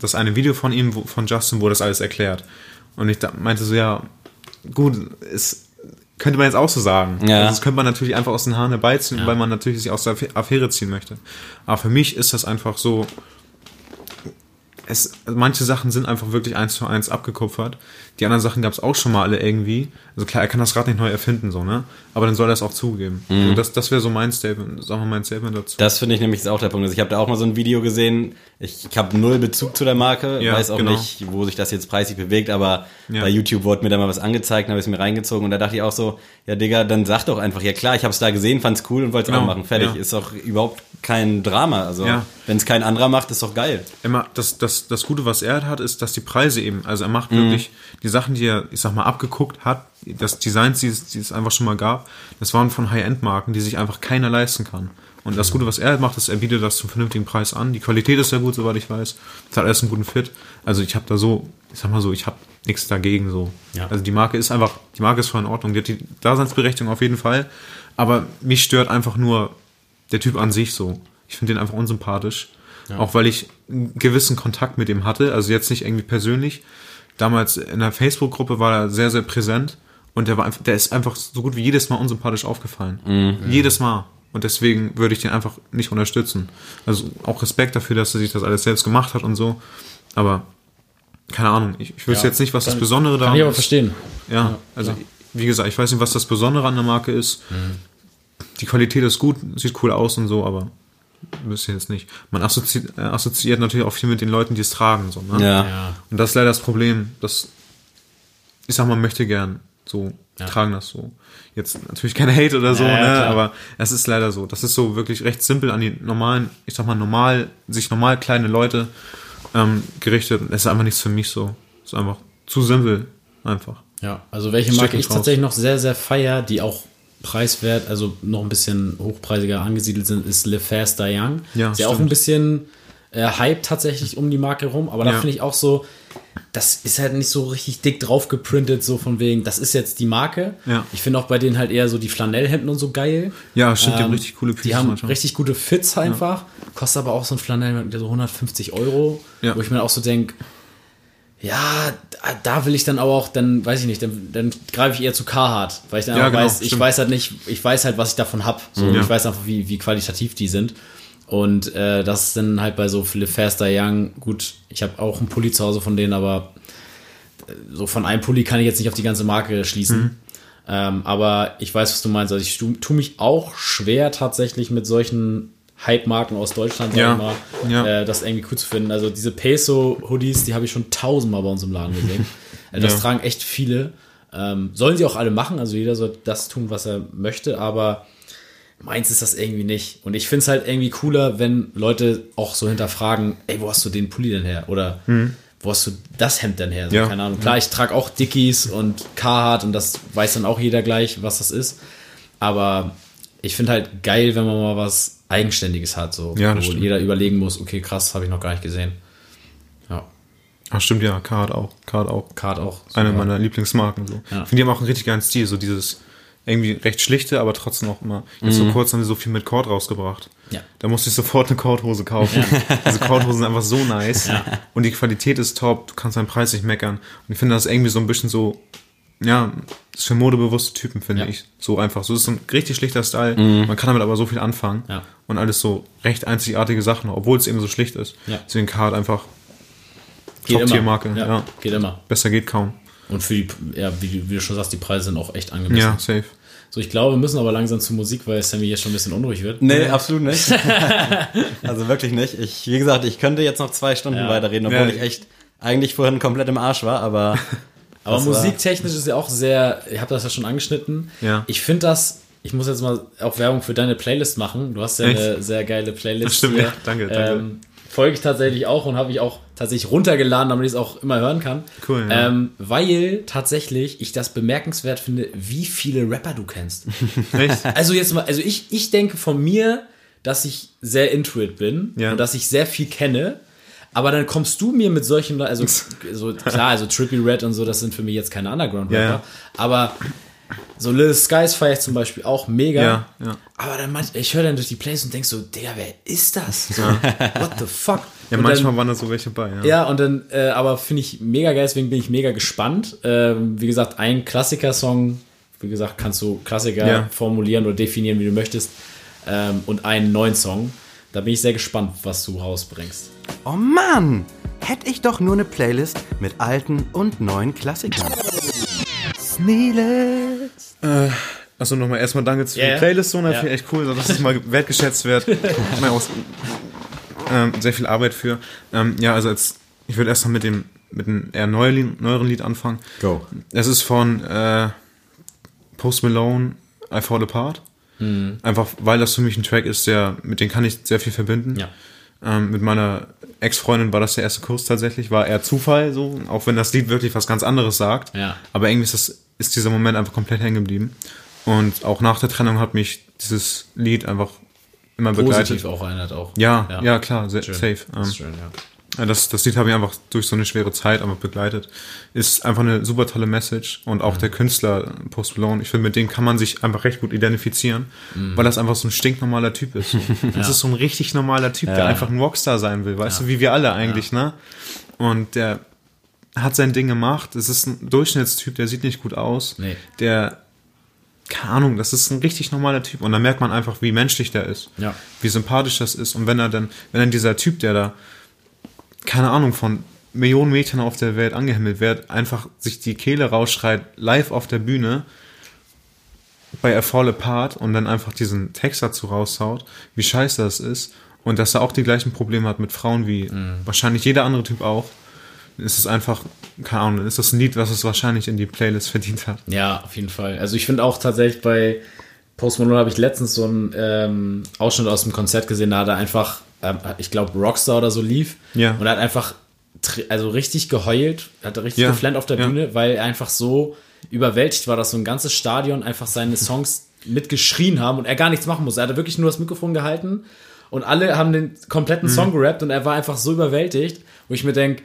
das eine Video von ihm, wo, von Justin, wo das alles erklärt. Und ich da, meinte so, ja, gut, es könnte man jetzt auch so sagen. Ja. Also das könnte man natürlich einfach aus den Haaren herbeiziehen, weil man natürlich sich aus der Affäre ziehen möchte. Aber für mich ist das einfach so, es, manche Sachen sind einfach wirklich eins zu eins abgekupfert. Die anderen Sachen gab es auch schon mal alle irgendwie. Also klar, er kann das Rad nicht neu erfinden, so, ne? Aber dann soll er es auch zugeben. Mhm. So, das das wäre so mein Statement, sagen wir mein Statement dazu. Das finde ich nämlich ist auch der Punkt. Also ich habe da auch mal so ein Video gesehen. Ich, ich habe null Bezug zu der Marke, Ja, weiß auch genau. nicht, wo sich das jetzt preislich bewegt, aber Ja. bei YouTube wurde mir da mal was angezeigt, habe ich es mir reingezogen und da dachte ich auch so, ja Digga, dann sag doch einfach, ja klar, ich habe es da gesehen, fand's cool und wollte es Genau, auch machen. Fertig, ja. ist doch überhaupt kein Drama. Also Ja. wenn es kein anderer macht, ist doch geil. Immer, das, das, das Gute, was er hat, ist, dass die Preise eben, also er macht Mhm. wirklich die Sachen, die er, ich sag mal, abgeguckt hat, das Designs, die es, die es einfach schon mal gab, das waren von High-End-Marken, die sich einfach keiner leisten kann. Und das Gute, was er macht, ist, er bietet das zum vernünftigen Preis an. Die Qualität ist sehr gut, soweit ich weiß. Es hat alles einen guten Fit. Also ich habe da so, ich sag mal so, ich habe nichts dagegen so. Ja. Also die Marke ist einfach, die Marke ist voll in Ordnung. Die hat die Daseinsberechtigung auf jeden Fall. Aber mich stört einfach nur der Typ an sich so. Ich finde den einfach unsympathisch. Auch weil ich einen gewissen Kontakt mit ihm hatte. Also jetzt nicht irgendwie persönlich. Damals in der Facebook-Gruppe war er sehr, sehr präsent. Und der war einfach, der ist einfach so gut wie jedes Mal unsympathisch aufgefallen. Jedes Mal. Und deswegen würde ich den einfach nicht unterstützen. Also auch Respekt dafür, dass er sich das alles selbst gemacht hat und so. Aber keine Ahnung, ich, ich wüsste Ja, jetzt nicht, was das Besondere daran Kann ich aber ist. verstehen. Ja, also wie gesagt, ich weiß nicht, was das Besondere an der Marke ist. Mhm. Die Qualität ist gut, sieht cool aus und so, aber wüsste jetzt nicht. Man assoziiert, äh, assoziiert natürlich auch viel mit den Leuten, die es tragen. So, ne? Ja. Ja. Und das ist leider das Problem, dass ich sag mal, möchte gern so tragen das so. Jetzt natürlich keine Hate oder so, Ja, ja, ne? klar. aber es ist leider so. Das ist so wirklich recht simpel an die normalen, ich sag mal, normal, sich normal kleine Leute ähm, gerichtet. Es ist einfach nichts für mich so. Es ist einfach zu simpel, einfach. Ja, also welche Steck Marke ich raus. tatsächlich noch sehr, sehr feier, die auch preiswert, also noch ein bisschen hochpreisiger angesiedelt sind, ist Le Faster Young. Ja, ist ja auch ein bisschen äh, Hype tatsächlich um die Marke rum, aber da Ja. finde ich auch so, das ist halt nicht so richtig dick drauf geprintet, so von wegen, das ist jetzt die Marke. Ja. Ich finde auch bei denen halt eher so die Flanellhemden und so geil. Ja, stimmt, die haben Ähm, richtig coole Die Pieces haben manchmal. richtig gute Fits einfach. Kostet aber auch so ein Flanellhemd so 150 Euro. Ja. Wo ich mir auch so denke, ja, da, will ich dann aber auch, dann weiß ich nicht, dann, dann greife ich eher zu Carhartt, weil ich dann Ja, auch genau, weiß, ich stimmt. weiß halt nicht, ich weiß halt, was ich davon hab. So, und Ja. Ich weiß einfach, wie, wie qualitativ die sind. Und äh, das ist dann halt bei so Le Faster Young, gut, ich habe auch einen Pulli zu Hause von denen, aber äh, so von einem Pulli kann ich jetzt nicht auf die ganze Marke schließen. Mhm. Ähm, aber ich weiß, was du meinst. Also ich tu, tu mich auch schwer tatsächlich mit solchen Hype-Marken aus Deutschland, sag Ja, ich mal, ja. äh, das irgendwie cool zu finden. Also diese Peso-Hoodies, die habe ich schon tausendmal bei uns im Laden gesehen. Äh, das Ja. tragen echt viele. Ähm, sollen sie auch alle machen, also jeder soll das tun, was er möchte, aber meins ist das irgendwie nicht. Und ich finde es halt irgendwie cooler, wenn Leute auch so hinterfragen, ey, wo hast du den Pulli denn her? Oder wo hast du das Hemd denn her? So, Mhm. Ja. Keine Ahnung. Klar, ich trage auch Dickies und Carhartt und das weiß dann auch jeder gleich, was das ist. Aber ich finde halt geil, wenn man mal was Eigenständiges hat, so, Ja, wo stimmt. jeder überlegen muss, okay, krass, habe ich noch gar nicht gesehen. Ach stimmt, ja, Card auch. Card auch. Card auch. Eine super. meiner Lieblingsmarken. So. Ja. Ich finde, die haben auch einen richtig geilen Stil. So dieses irgendwie recht schlichte, aber trotzdem auch immer. Jetzt so kurz haben sie so viel mit Cord rausgebracht. Ja. Da musste ich sofort eine Cordhose kaufen. Diese Cordhosen sind einfach so nice. Und die Qualität ist top. Du kannst deinen Preis nicht meckern. Und ich finde das irgendwie so ein bisschen so, ja, das ist für modebewusste Typen, finde Ja. ich. So einfach. So ist so ein richtig schlichter Style. Man kann damit aber so viel anfangen. Ja. Und alles so recht einzigartige Sachen, obwohl es eben so schlicht ist. Ja. Deswegen Card einfach. Top-Tier-Marke. Ja, Ja. Geht immer. Besser geht kaum. Und für die, ja, wie, du- wie du schon sagst, die Preise sind auch echt angemessen. Ja, safe. So, ich glaube, wir müssen aber langsam zur Musik, weil Sammy jetzt schon ein bisschen unruhig wird. Nee, absolut nicht. also wirklich nicht. Ich, wie gesagt, ich könnte jetzt noch zwei Stunden Ja. weiterreden, obwohl Ja. ich echt eigentlich vorhin komplett im Arsch war, aber Aber war- musiktechnisch ist ja auch sehr, ich habe das ja schon angeschnitten. Ja. Ich finde das, ich muss jetzt mal auch Werbung für deine Playlist machen. Du hast ja Echt? eine sehr geile Playlist. Das stimmt, hier. ja. Danke, danke. Ähm, folge ich tatsächlich auch und habe ich auch tatsächlich runtergeladen, damit ich es auch immer hören kann. Cool, ja. Ähm, weil tatsächlich ich das bemerkenswert finde, wie viele Rapper du kennst. Echt? Also jetzt mal, also ich, ich denke von mir, dass ich sehr intuit bin Ja. und dass ich sehr viel kenne. Aber dann kommst du mir mit solchen, also so, klar, also Trippy Red und so, das sind für mich jetzt keine Underground-Rapper. Ja. Aber so Little Skies feiere ich zum Beispiel auch mega. Ja, ja. Aber dann manch, ich höre dann durch die Plays und denk so, Digga, wer ist das? So, what the fuck? Ja, und manchmal dann, waren da so welche bei, ja. ja, und dann, äh, aber finde ich mega geil, deswegen bin ich mega gespannt. Ähm, wie gesagt, ein Klassiker-Song, wie gesagt, kannst du Klassiker Ja. formulieren oder definieren, wie du möchtest. Ähm, und einen neuen Song. Da bin ich sehr gespannt, was du rausbringst. Oh Mann! Hätte ich doch nur eine Playlist mit alten und neuen Klassikern. Sneelitz. Achso, nochmal erstmal danke für Ja, ja. die Playlist, so, ne? Ja. Finde ich echt cool, dass es mal wertgeschätzt wird. Mal aus, ähm, sehr viel Arbeit für. Ähm, ja, also als, ich würde erstmal mit dem, mit einem eher neuen Lied, neueren Lied anfangen. go. Es ist von äh, Post Malone, I Fall Apart. Mhm. Einfach, weil das für mich ein Track ist, der, mit dem kann ich sehr viel verbinden. Ja. Ähm, mit meiner Ex-Freundin war das der erste Kurs tatsächlich, war eher Zufall, so, auch wenn das Lied wirklich was ganz anderes sagt. Ja. Aber irgendwie ist, das, ist dieser Moment einfach komplett hängen geblieben. Und auch nach der Trennung hat mich dieses Lied einfach immer begleitet. Positiv auch erinnert auch. Ja, ja, klar, sehr, safe. Das Ähm, ist schön, ja. ja, Das, das Lied habe ich einfach durch so eine schwere Zeit einfach begleitet. Ist einfach eine super tolle Message. Und auch der Künstler Post Malone, ich finde, mit dem kann man sich einfach recht gut identifizieren, weil das einfach so ein stinknormaler Typ ist. So. Das ist so ein richtig normaler Typ, der einfach ein Rockstar sein will, weißt du, wie wir alle eigentlich, ne? Und der hat sein Ding gemacht. Es ist ein Durchschnittstyp, der sieht nicht gut aus. Nee. Der, keine Ahnung, das ist ein richtig normaler Typ. Und da merkt man einfach, wie menschlich der ist. Ja. Wie sympathisch das ist. Und wenn er dann, wenn dann dieser Typ, der da keine Ahnung, von Millionen Mädchen auf der Welt angehimmelt wird, einfach sich die Kehle rausschreit, live auf der Bühne bei A Fall Apart und dann einfach diesen Text dazu raushaut, wie scheiße das ist und dass er auch die gleichen Probleme hat mit Frauen wie wahrscheinlich jeder andere Typ auch, ist es einfach, keine Ahnung, ist das ein Lied, was es wahrscheinlich in die Playlist verdient hat. Ja, auf jeden Fall. Also ich finde auch tatsächlich bei Post Malone habe ich letztens so einen ähm, Ausschnitt aus dem Konzert gesehen, da hat er einfach, ähm, ich glaube Rockstar oder so lief Ja. und er hat einfach also richtig geheult, hat richtig Ja, geflennt auf der ja. Bühne, weil er einfach so überwältigt war, dass so ein ganzes Stadion einfach seine Songs mitgeschrien haben und er gar nichts machen musste. Er hatte wirklich nur das Mikrofon gehalten und alle haben den kompletten Mhm. Song gerappt und er war einfach so überwältigt, wo ich mir denke,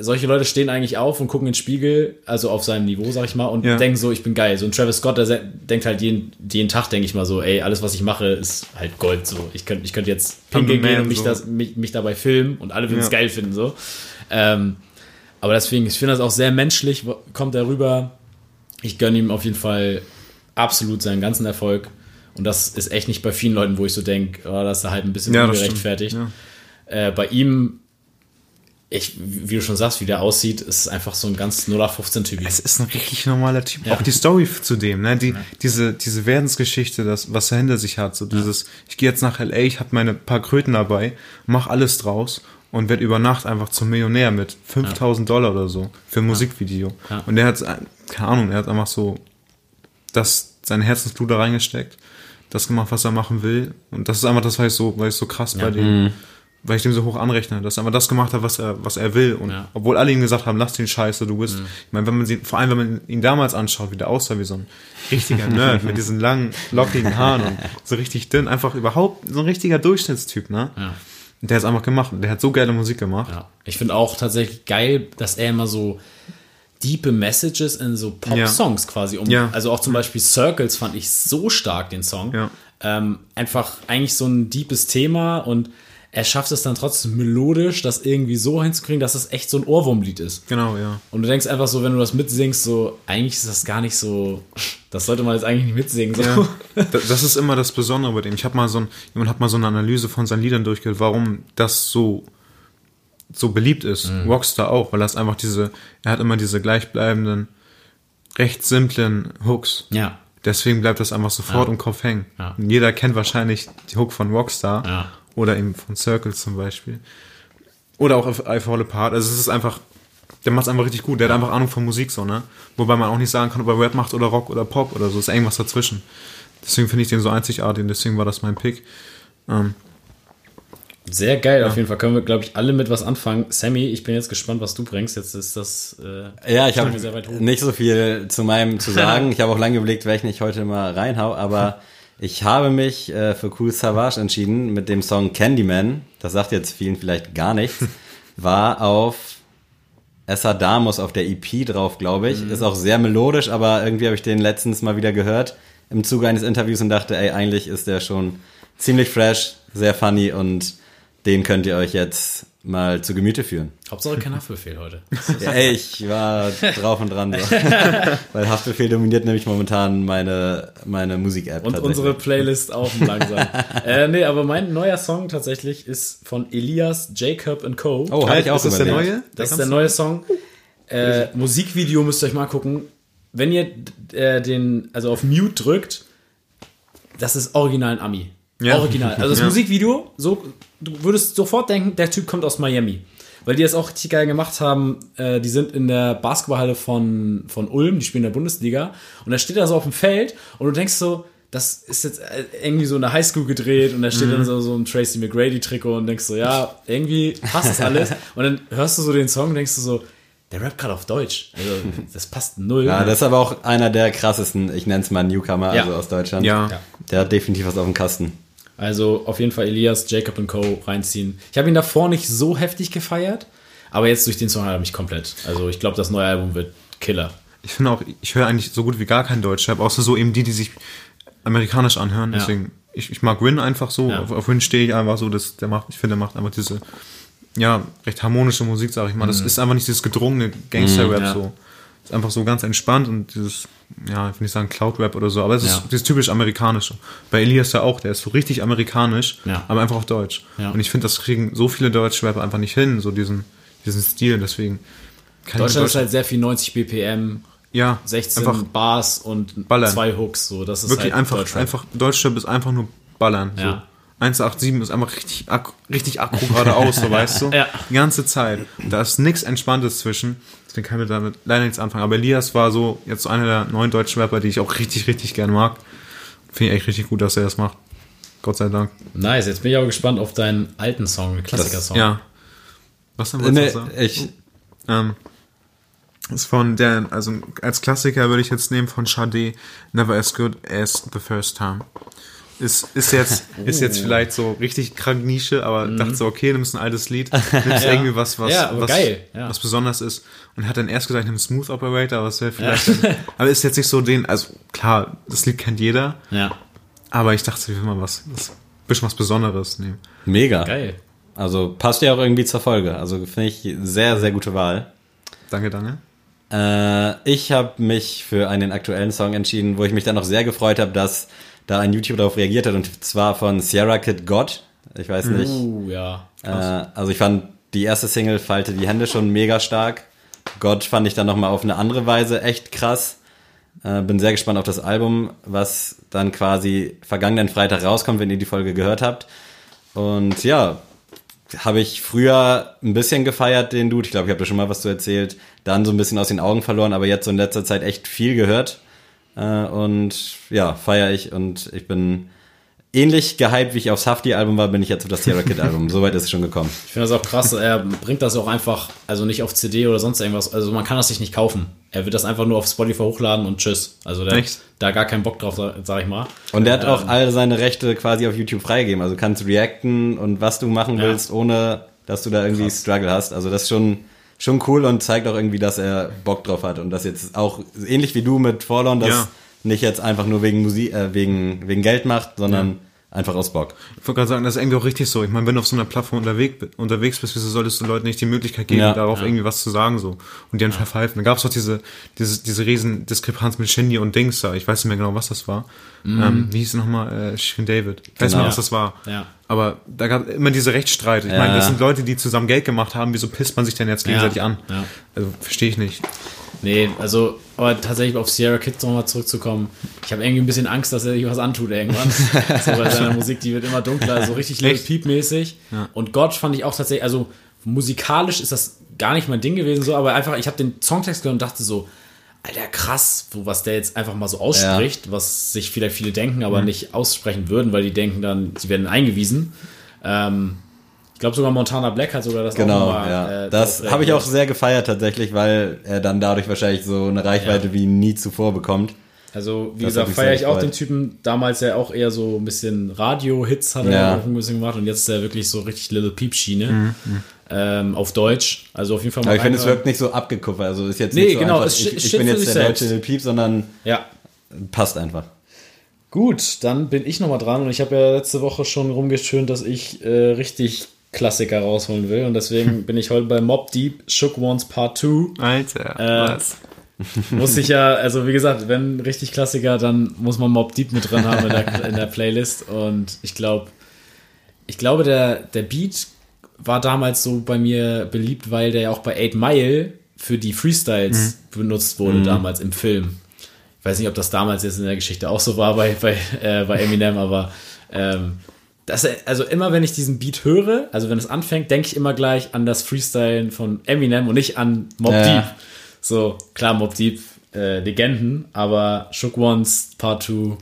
solche Leute stehen eigentlich auf und gucken in den Spiegel, also auf seinem Niveau, sag ich mal, und Ja. denken so, ich bin geil. So ein Travis Scott, der denkt halt jeden, jeden Tag, denke ich mal so, ey, alles, was ich mache, ist halt Gold. So, ich könnte ich könnt jetzt pinkeln gehen und mich, so. das, mich, mich dabei filmen und alle würden es Ja. geil finden. so. Ähm, aber deswegen, ich finde das auch sehr menschlich, kommt er rüber. Ich gönne ihm auf jeden Fall absolut seinen ganzen Erfolg. Und das ist echt nicht bei vielen Leuten, wo ich so denke, oh, das ist halt ein bisschen Ja, ungerechtfertigt. stimmt, Äh, bei ihm, ich, wie du schon sagst, wie der aussieht, ist einfach so ein ganz 0815-Typ. Es ist ein richtig normaler Typ. Ja. Auch die Story zu dem, ne? Die, diese, diese Werdensgeschichte, das, was er hinter sich hat. So dieses, ich gehe jetzt nach LA, ich habe meine paar Kröten dabei, mach alles draus und werde über Nacht einfach zum Millionär mit 5000 Dollar oder so für ein Musikvideo. Ja. Und der hat, keine Ahnung, er hat einfach so das, sein Herzensblut da reingesteckt, das gemacht, was er machen will. Und das ist einfach das, was ich so, weil ich so krass bei dem, weil ich dem so hoch anrechne, dass er einfach das gemacht hat, was er, was er will. Und Ja. obwohl alle ihm gesagt haben, lass den Scheiße, du bist. Ich meine, wenn man sie, vor allem wenn man ihn damals anschaut, wie der aussah, wie so ein richtiger Nerd mit diesen langen, lockigen Haaren und so richtig dünn, einfach überhaupt so ein richtiger Durchschnittstyp, ne? Ja. der hat es einfach gemacht. Der hat so geile Musik gemacht. Ja. Ich finde auch tatsächlich geil, dass er immer so diepe Messages in so Pop-Songs quasi um. Ja. Also auch zum Beispiel Circles fand ich so stark, den Song. Ja. Ähm, einfach eigentlich so ein deepes Thema und er schafft es dann trotzdem melodisch, das irgendwie so hinzukriegen, dass es echt so ein Ohrwurmlied ist. Genau, ja. Und du denkst einfach so, wenn du das mitsingst, so, eigentlich ist das gar nicht so, das sollte man jetzt eigentlich nicht mitsingen. So. Ja, Da- das ist immer das Besondere bei dem. Ich habe mal so ein, jemand hat mal so eine Analyse von seinen Liedern durchgehört, warum das so so beliebt ist. Mhm. Rockstar auch, weil er ist einfach diese, er hat immer diese gleichbleibenden, recht simplen Hooks. Ja. Deswegen bleibt das einfach sofort Ja. im Kopf hängen. Ja. Und Jeder kennt wahrscheinlich die Hook von Rockstar Ja. Oder eben von Circles zum Beispiel. Oder auch I Fall Apart. Also es ist einfach, der macht es einfach richtig gut. Der hat einfach Ahnung von Musik so, ne? Wobei man auch nicht sagen kann, ob er Rap macht oder Rock oder Pop oder so. Es ist irgendwas dazwischen. Deswegen finde ich den so einzigartig und deswegen war das mein Pick. Ähm, Sehr geil, auf jeden Fall können wir, glaube ich, alle mit was anfangen. Sammy, ich bin jetzt gespannt, was du bringst. Jetzt ist das. Äh, Ja, ich habe nicht so viel zu meinem zu sagen. Ich habe auch lange überlegt, welchen ich heute mal reinhau, aber ich habe mich äh, für Cool Savage entschieden mit dem Song Candyman. Das sagt jetzt vielen vielleicht gar nichts. War auf Esadamus auf der EP drauf, glaube ich. Ist auch sehr melodisch, aber irgendwie habe ich den letztens mal wieder gehört im Zuge eines Interviews und dachte, ey, eigentlich ist der schon ziemlich fresh, sehr funny und den könnt ihr euch jetzt mal zu Gemüte führen. Hauptsache kein Haftbefehl heute. Ja, ey, ich war drauf und dran. So. Weil Haftbefehl dominiert nämlich momentan meine, meine Musik-App. Und unsere Playlist auch langsam. äh, nee, aber mein neuer Song tatsächlich ist von Elias Jacob and Co. Oh, habe ich auch ist das der neue? Das ist der neue Song. Äh, Musikvideo müsst ihr euch mal gucken. Wenn ihr äh, den, also auf Mute drückt, das ist original ein Ami. Ja. Original. Also das Ja. Musikvideo, so, du würdest sofort denken, der Typ kommt aus Miami. Weil die das auch richtig geil gemacht haben. Äh, die sind in der Basketballhalle von, von Ulm, die spielen in der Bundesliga. Und da steht er so auf dem Feld und du denkst so, das ist jetzt äh, irgendwie so in der Highschool gedreht und da steht dann so, so ein Tracy McGrady-Trikot und denkst so, ja, irgendwie passt das alles. Und dann hörst du so den Song und denkst du so, der rappt gerade auf Deutsch. Also, das passt null. Ja, das ist aber auch einer der krassesten, ich nenne es mal Newcomer, Ja. also aus Deutschland. Ja. Ja. Der hat definitiv was auf dem Kasten. Also auf jeden Fall Elias, Jacob und Co. reinziehen. Ich habe ihn davor nicht so heftig gefeiert, aber jetzt durch den Song hat er mich komplett. Also ich glaube, das neue Album wird Killer. Ich finde auch, ich höre eigentlich so gut wie gar kein Deutsch, außer so eben die, die sich amerikanisch anhören. Ja. Deswegen, ich, ich mag Win einfach so. Ja. Auf, auf Win stehe ich einfach so, dass der macht, ich finde, der macht einfach diese, ja, recht harmonische Musik, sag ich mal. Das ist einfach nicht dieses gedrungene Gangster-Rap Mhm. Ja. so. Ist einfach so ganz entspannt und dieses, ja, ich will nicht sagen Cloud-Rap oder so, aber es Ja. ist dieses typisch amerikanische. Bei Elias ja auch, der ist so richtig amerikanisch, Ja. aber einfach auf Deutsch. Ja. Und ich finde, das kriegen so viele deutsche Rapper einfach nicht hin, so diesen, diesen Stil, deswegen. kann ich mit Deutschland ist Deutsch- halt sehr viel 90 BPM, ja, 16 einfach Bars und Ballern. zwei Hooks. So, das ist wirklich halt einfach, Deutschrap. einfach, Deutschrap ist einfach nur ballern. Ja. 187 ist einfach richtig, akku, richtig akku geradeaus, so weißt du? Ja. Die ganze Zeit. Da ist nichts Entspanntes zwischen. Deswegen kann ich damit leider nichts anfangen. Aber Elias war so jetzt so einer der neuen deutschen Rapper, die ich auch richtig, richtig gern mag. Finde ich echt richtig gut, dass er das macht. Gott sei Dank. Nice, jetzt bin ich aber gespannt auf deinen alten Song, den Klassiker-Song. Ja. Was denn wolltest Nee, du sagen? ich, Ähm, ist von der, also als Klassiker würde ich jetzt nehmen von Sade, Never as Good as the First Time. Ist, ist jetzt, ist jetzt vielleicht so richtig krank Nische, aber dachte so, okay, nimmst ein altes Lied, nimmst irgendwie was, was, Mhm. Ja, was, geil, ja. was besonders ist und hat dann erst gesagt, nimm Smooth Operator, aber es wäre vielleicht, aber ist jetzt nicht so den, also klar, das Lied kennt jeder, ja. aber ich dachte, ich will mal was, was bisschen was Besonderes nehmen. mega. Geil. Also passt ja auch irgendwie zur Folge. Also finde ich sehr, sehr gute Wahl. Danke, danke. Äh, ich habe mich für einen aktuellen Song entschieden, wo ich mich dann noch sehr gefreut habe, dass da ein YouTuber darauf reagiert hat und zwar von Sierra Kid God. Ich weiß nicht. Uh, ja. Äh, also ich fand die erste Single Falte die Hände schon mega stark. God fand ich dann nochmal auf eine andere Weise echt krass. Äh, bin sehr gespannt auf das Album, was dann quasi vergangenen Freitag rauskommt, wenn ihr die Folge gehört habt. Und ja, habe ich früher ein bisschen gefeiert, den Dude. Ich glaube, ich habe da schon mal was zu erzählt. Dann so ein bisschen aus den Augen verloren, aber jetzt so in letzter Zeit echt viel gehört. Äh, und ja, feiere ich und ich bin ähnlich gehypt, wie ich aufs Hafti-Album war, bin ich jetzt auf das Sierra Kid-Album. Soweit ist es schon gekommen. Ich finde das auch krass. Er bringt das auch einfach, also nicht auf CD oder sonst irgendwas. Also man kann das sich nicht kaufen. Er wird das einfach nur auf Spotify hochladen und tschüss. Also der Echt? hat da gar keinen Bock drauf, sag sag ich mal. Und der hat auch Ähm, all seine Rechte quasi auf YouTube freigegeben. Also kannst reacten und was du machen Ja. willst, ohne dass du da irgendwie Krass. Struggle hast. Also das ist schon, schon cool und zeigt auch irgendwie, dass er Bock drauf hat. Und das jetzt auch ähnlich wie du mit Forlorn, das Ja. nicht jetzt einfach nur wegen Musik, äh, wegen, wegen Geld macht, sondern einfach aus Bock. Ich wollte gerade sagen, das ist irgendwie auch richtig so. Ich meine, wenn du auf so einer Plattform unterwegs, unterwegs bist, wieso solltest du Leuten nicht die Möglichkeit geben, Ja. darauf irgendwie was zu sagen so und die dann verpfeifen. Da gab es doch diese, diese, diese riesen Diskrepanz mit Shindy und Dings da. Ich weiß nicht mehr genau, was das war. Ähm, wie hieß es nochmal? Äh, Shirin David. Ich weiß Genau. nicht, was das war. Ja. Aber da gab immer diese Rechtsstreit. Ich Ja. meine, das sind Leute, die zusammen Geld gemacht haben. Wieso pisst man sich denn jetzt gegenseitig Ja. an? Ja. Also verstehe ich nicht. Nee, also, aber tatsächlich auf Sierra Kids nochmal zurückzukommen. Ich habe irgendwie ein bisschen Angst, dass er sich was antut irgendwann. so bei seiner Musik, die wird immer dunkler, so richtig Little? Peep-mäßig. Und Gott fand ich auch tatsächlich, also musikalisch ist das gar nicht mein Ding gewesen, so, aber einfach, ich habe den Songtext gehört und dachte so, Alter, krass, wo, was der jetzt einfach mal so ausspricht, was sich vielleicht viele denken, aber nicht aussprechen würden, weil die denken dann, sie werden eingewiesen. Ähm, ich glaube sogar Montana Black hat sogar das auch Genau, nochmal, ja. äh, das habe ich auch sehr gefeiert tatsächlich, weil er dann dadurch wahrscheinlich so eine Reichweite Ja. wie nie zuvor bekommt. Also, wie Das gesagt, feiere ich auch gefreut. den Typen. Damals ja auch eher so ein bisschen Radio-Hits hat er Ja. auch ein bisschen gemacht und jetzt ist er wirklich so richtig Little Peep-Schiene. Ähm, auf Deutsch. Also auf jeden Fall mal Aber ich finde, es wirkt nicht so abgekuppert. Also ist jetzt Nee, nicht so genau, einfach, es ich, ich bin jetzt der selbst. deutsche Lil Peep, sondern Ja. passt einfach. Gut, dann bin ich nochmal dran und ich habe ja letzte Woche schon rumgeschönt, dass ich äh, richtig Klassiker rausholen will und deswegen bin ich heute bei Mob Deep Shook Ones Part 2. Alter, Äh, Muss ich ja, also wie gesagt, wenn richtig Klassiker, dann muss man Mob Deep mit drin haben in der, in der Playlist. Und ich glaube, ich glaube, der, der Beat war damals so bei mir beliebt, weil der ja auch bei 8 Mile für die Freestyles benutzt wurde, damals im Film. Ich weiß nicht, ob das damals jetzt in der Geschichte auch so war bei, bei, äh, bei Eminem, aber ähm, das, also immer wenn ich diesen Beat höre, also wenn es anfängt, denke ich immer gleich an das Freestylen von Eminem und nicht an Mob Ja. Deep. So, klar, Mob Deep, äh, Legenden, aber Shook Ones Part 2,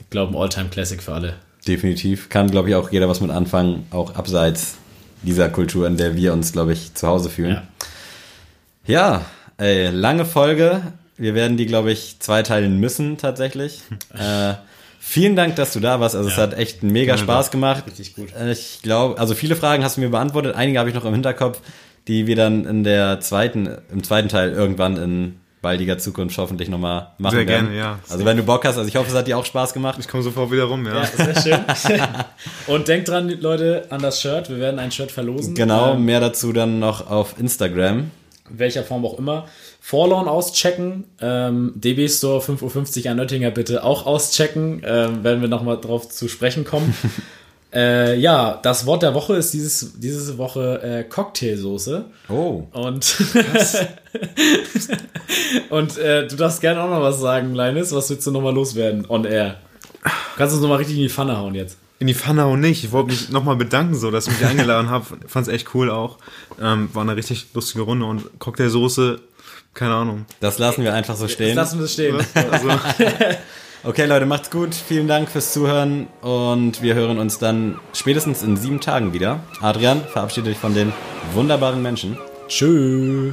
ich glaube, ein All-Time-Classic für alle. Definitiv. Kann, glaube ich, auch jeder was mit anfangen, auch abseits dieser Kultur, in der wir uns, glaube ich, zu Hause fühlen. Ja. Ja, ey, lange Folge. Wir werden die, glaube ich, zweiteilen müssen tatsächlich. äh, vielen Dank, dass du da warst. Also es hat echt mega Spaß gemacht. Richtig gut. Ich glaube, also viele Fragen hast du mir beantwortet. Einige habe ich noch im Hinterkopf, die wir dann in der zweiten, im zweiten Teil irgendwann in baldiger Zukunft hoffentlich nochmal machen Sehr werden. gerne, ja. Also wenn du Bock hast, also ich hoffe, es hat dir auch Spaß gemacht. Ich komme sofort wieder rum, ja. Ja, sehr schön. und denkt dran, Leute, an das Shirt. Wir werden ein Shirt verlosen. Genau, Ähm, mehr dazu dann noch auf Instagram. Welcher Form auch immer. Forlorn auschecken. Ähm, DB Store 5.50 Uhr an Nöttinger bitte auch auschecken. Ähm, werden wir nochmal drauf zu sprechen kommen. äh, ja, das Wort der Woche ist dieses, diese Woche äh, Cocktailsoße. Oh. Und, und äh, du darfst gerne auch noch was sagen, Linus. Was willst du nochmal loswerden on air? Du kannst uns nochmal richtig in die Pfanne hauen jetzt. In die Pfanne auch nicht. Ich wollte mich nochmal bedanken, so, dass ihr mich eingeladen habt. Fand es echt cool auch. Ähm, war eine richtig lustige Runde und Cocktailsoße, keine Ahnung. Das lassen wir einfach so stehen. lassen wir es stehen. Also, Okay, Leute, macht's gut. Vielen Dank fürs Zuhören und wir hören uns dann spätestens in sieben Tagen wieder. Adrian, verabschiede dich von den wunderbaren Menschen. Tschüss.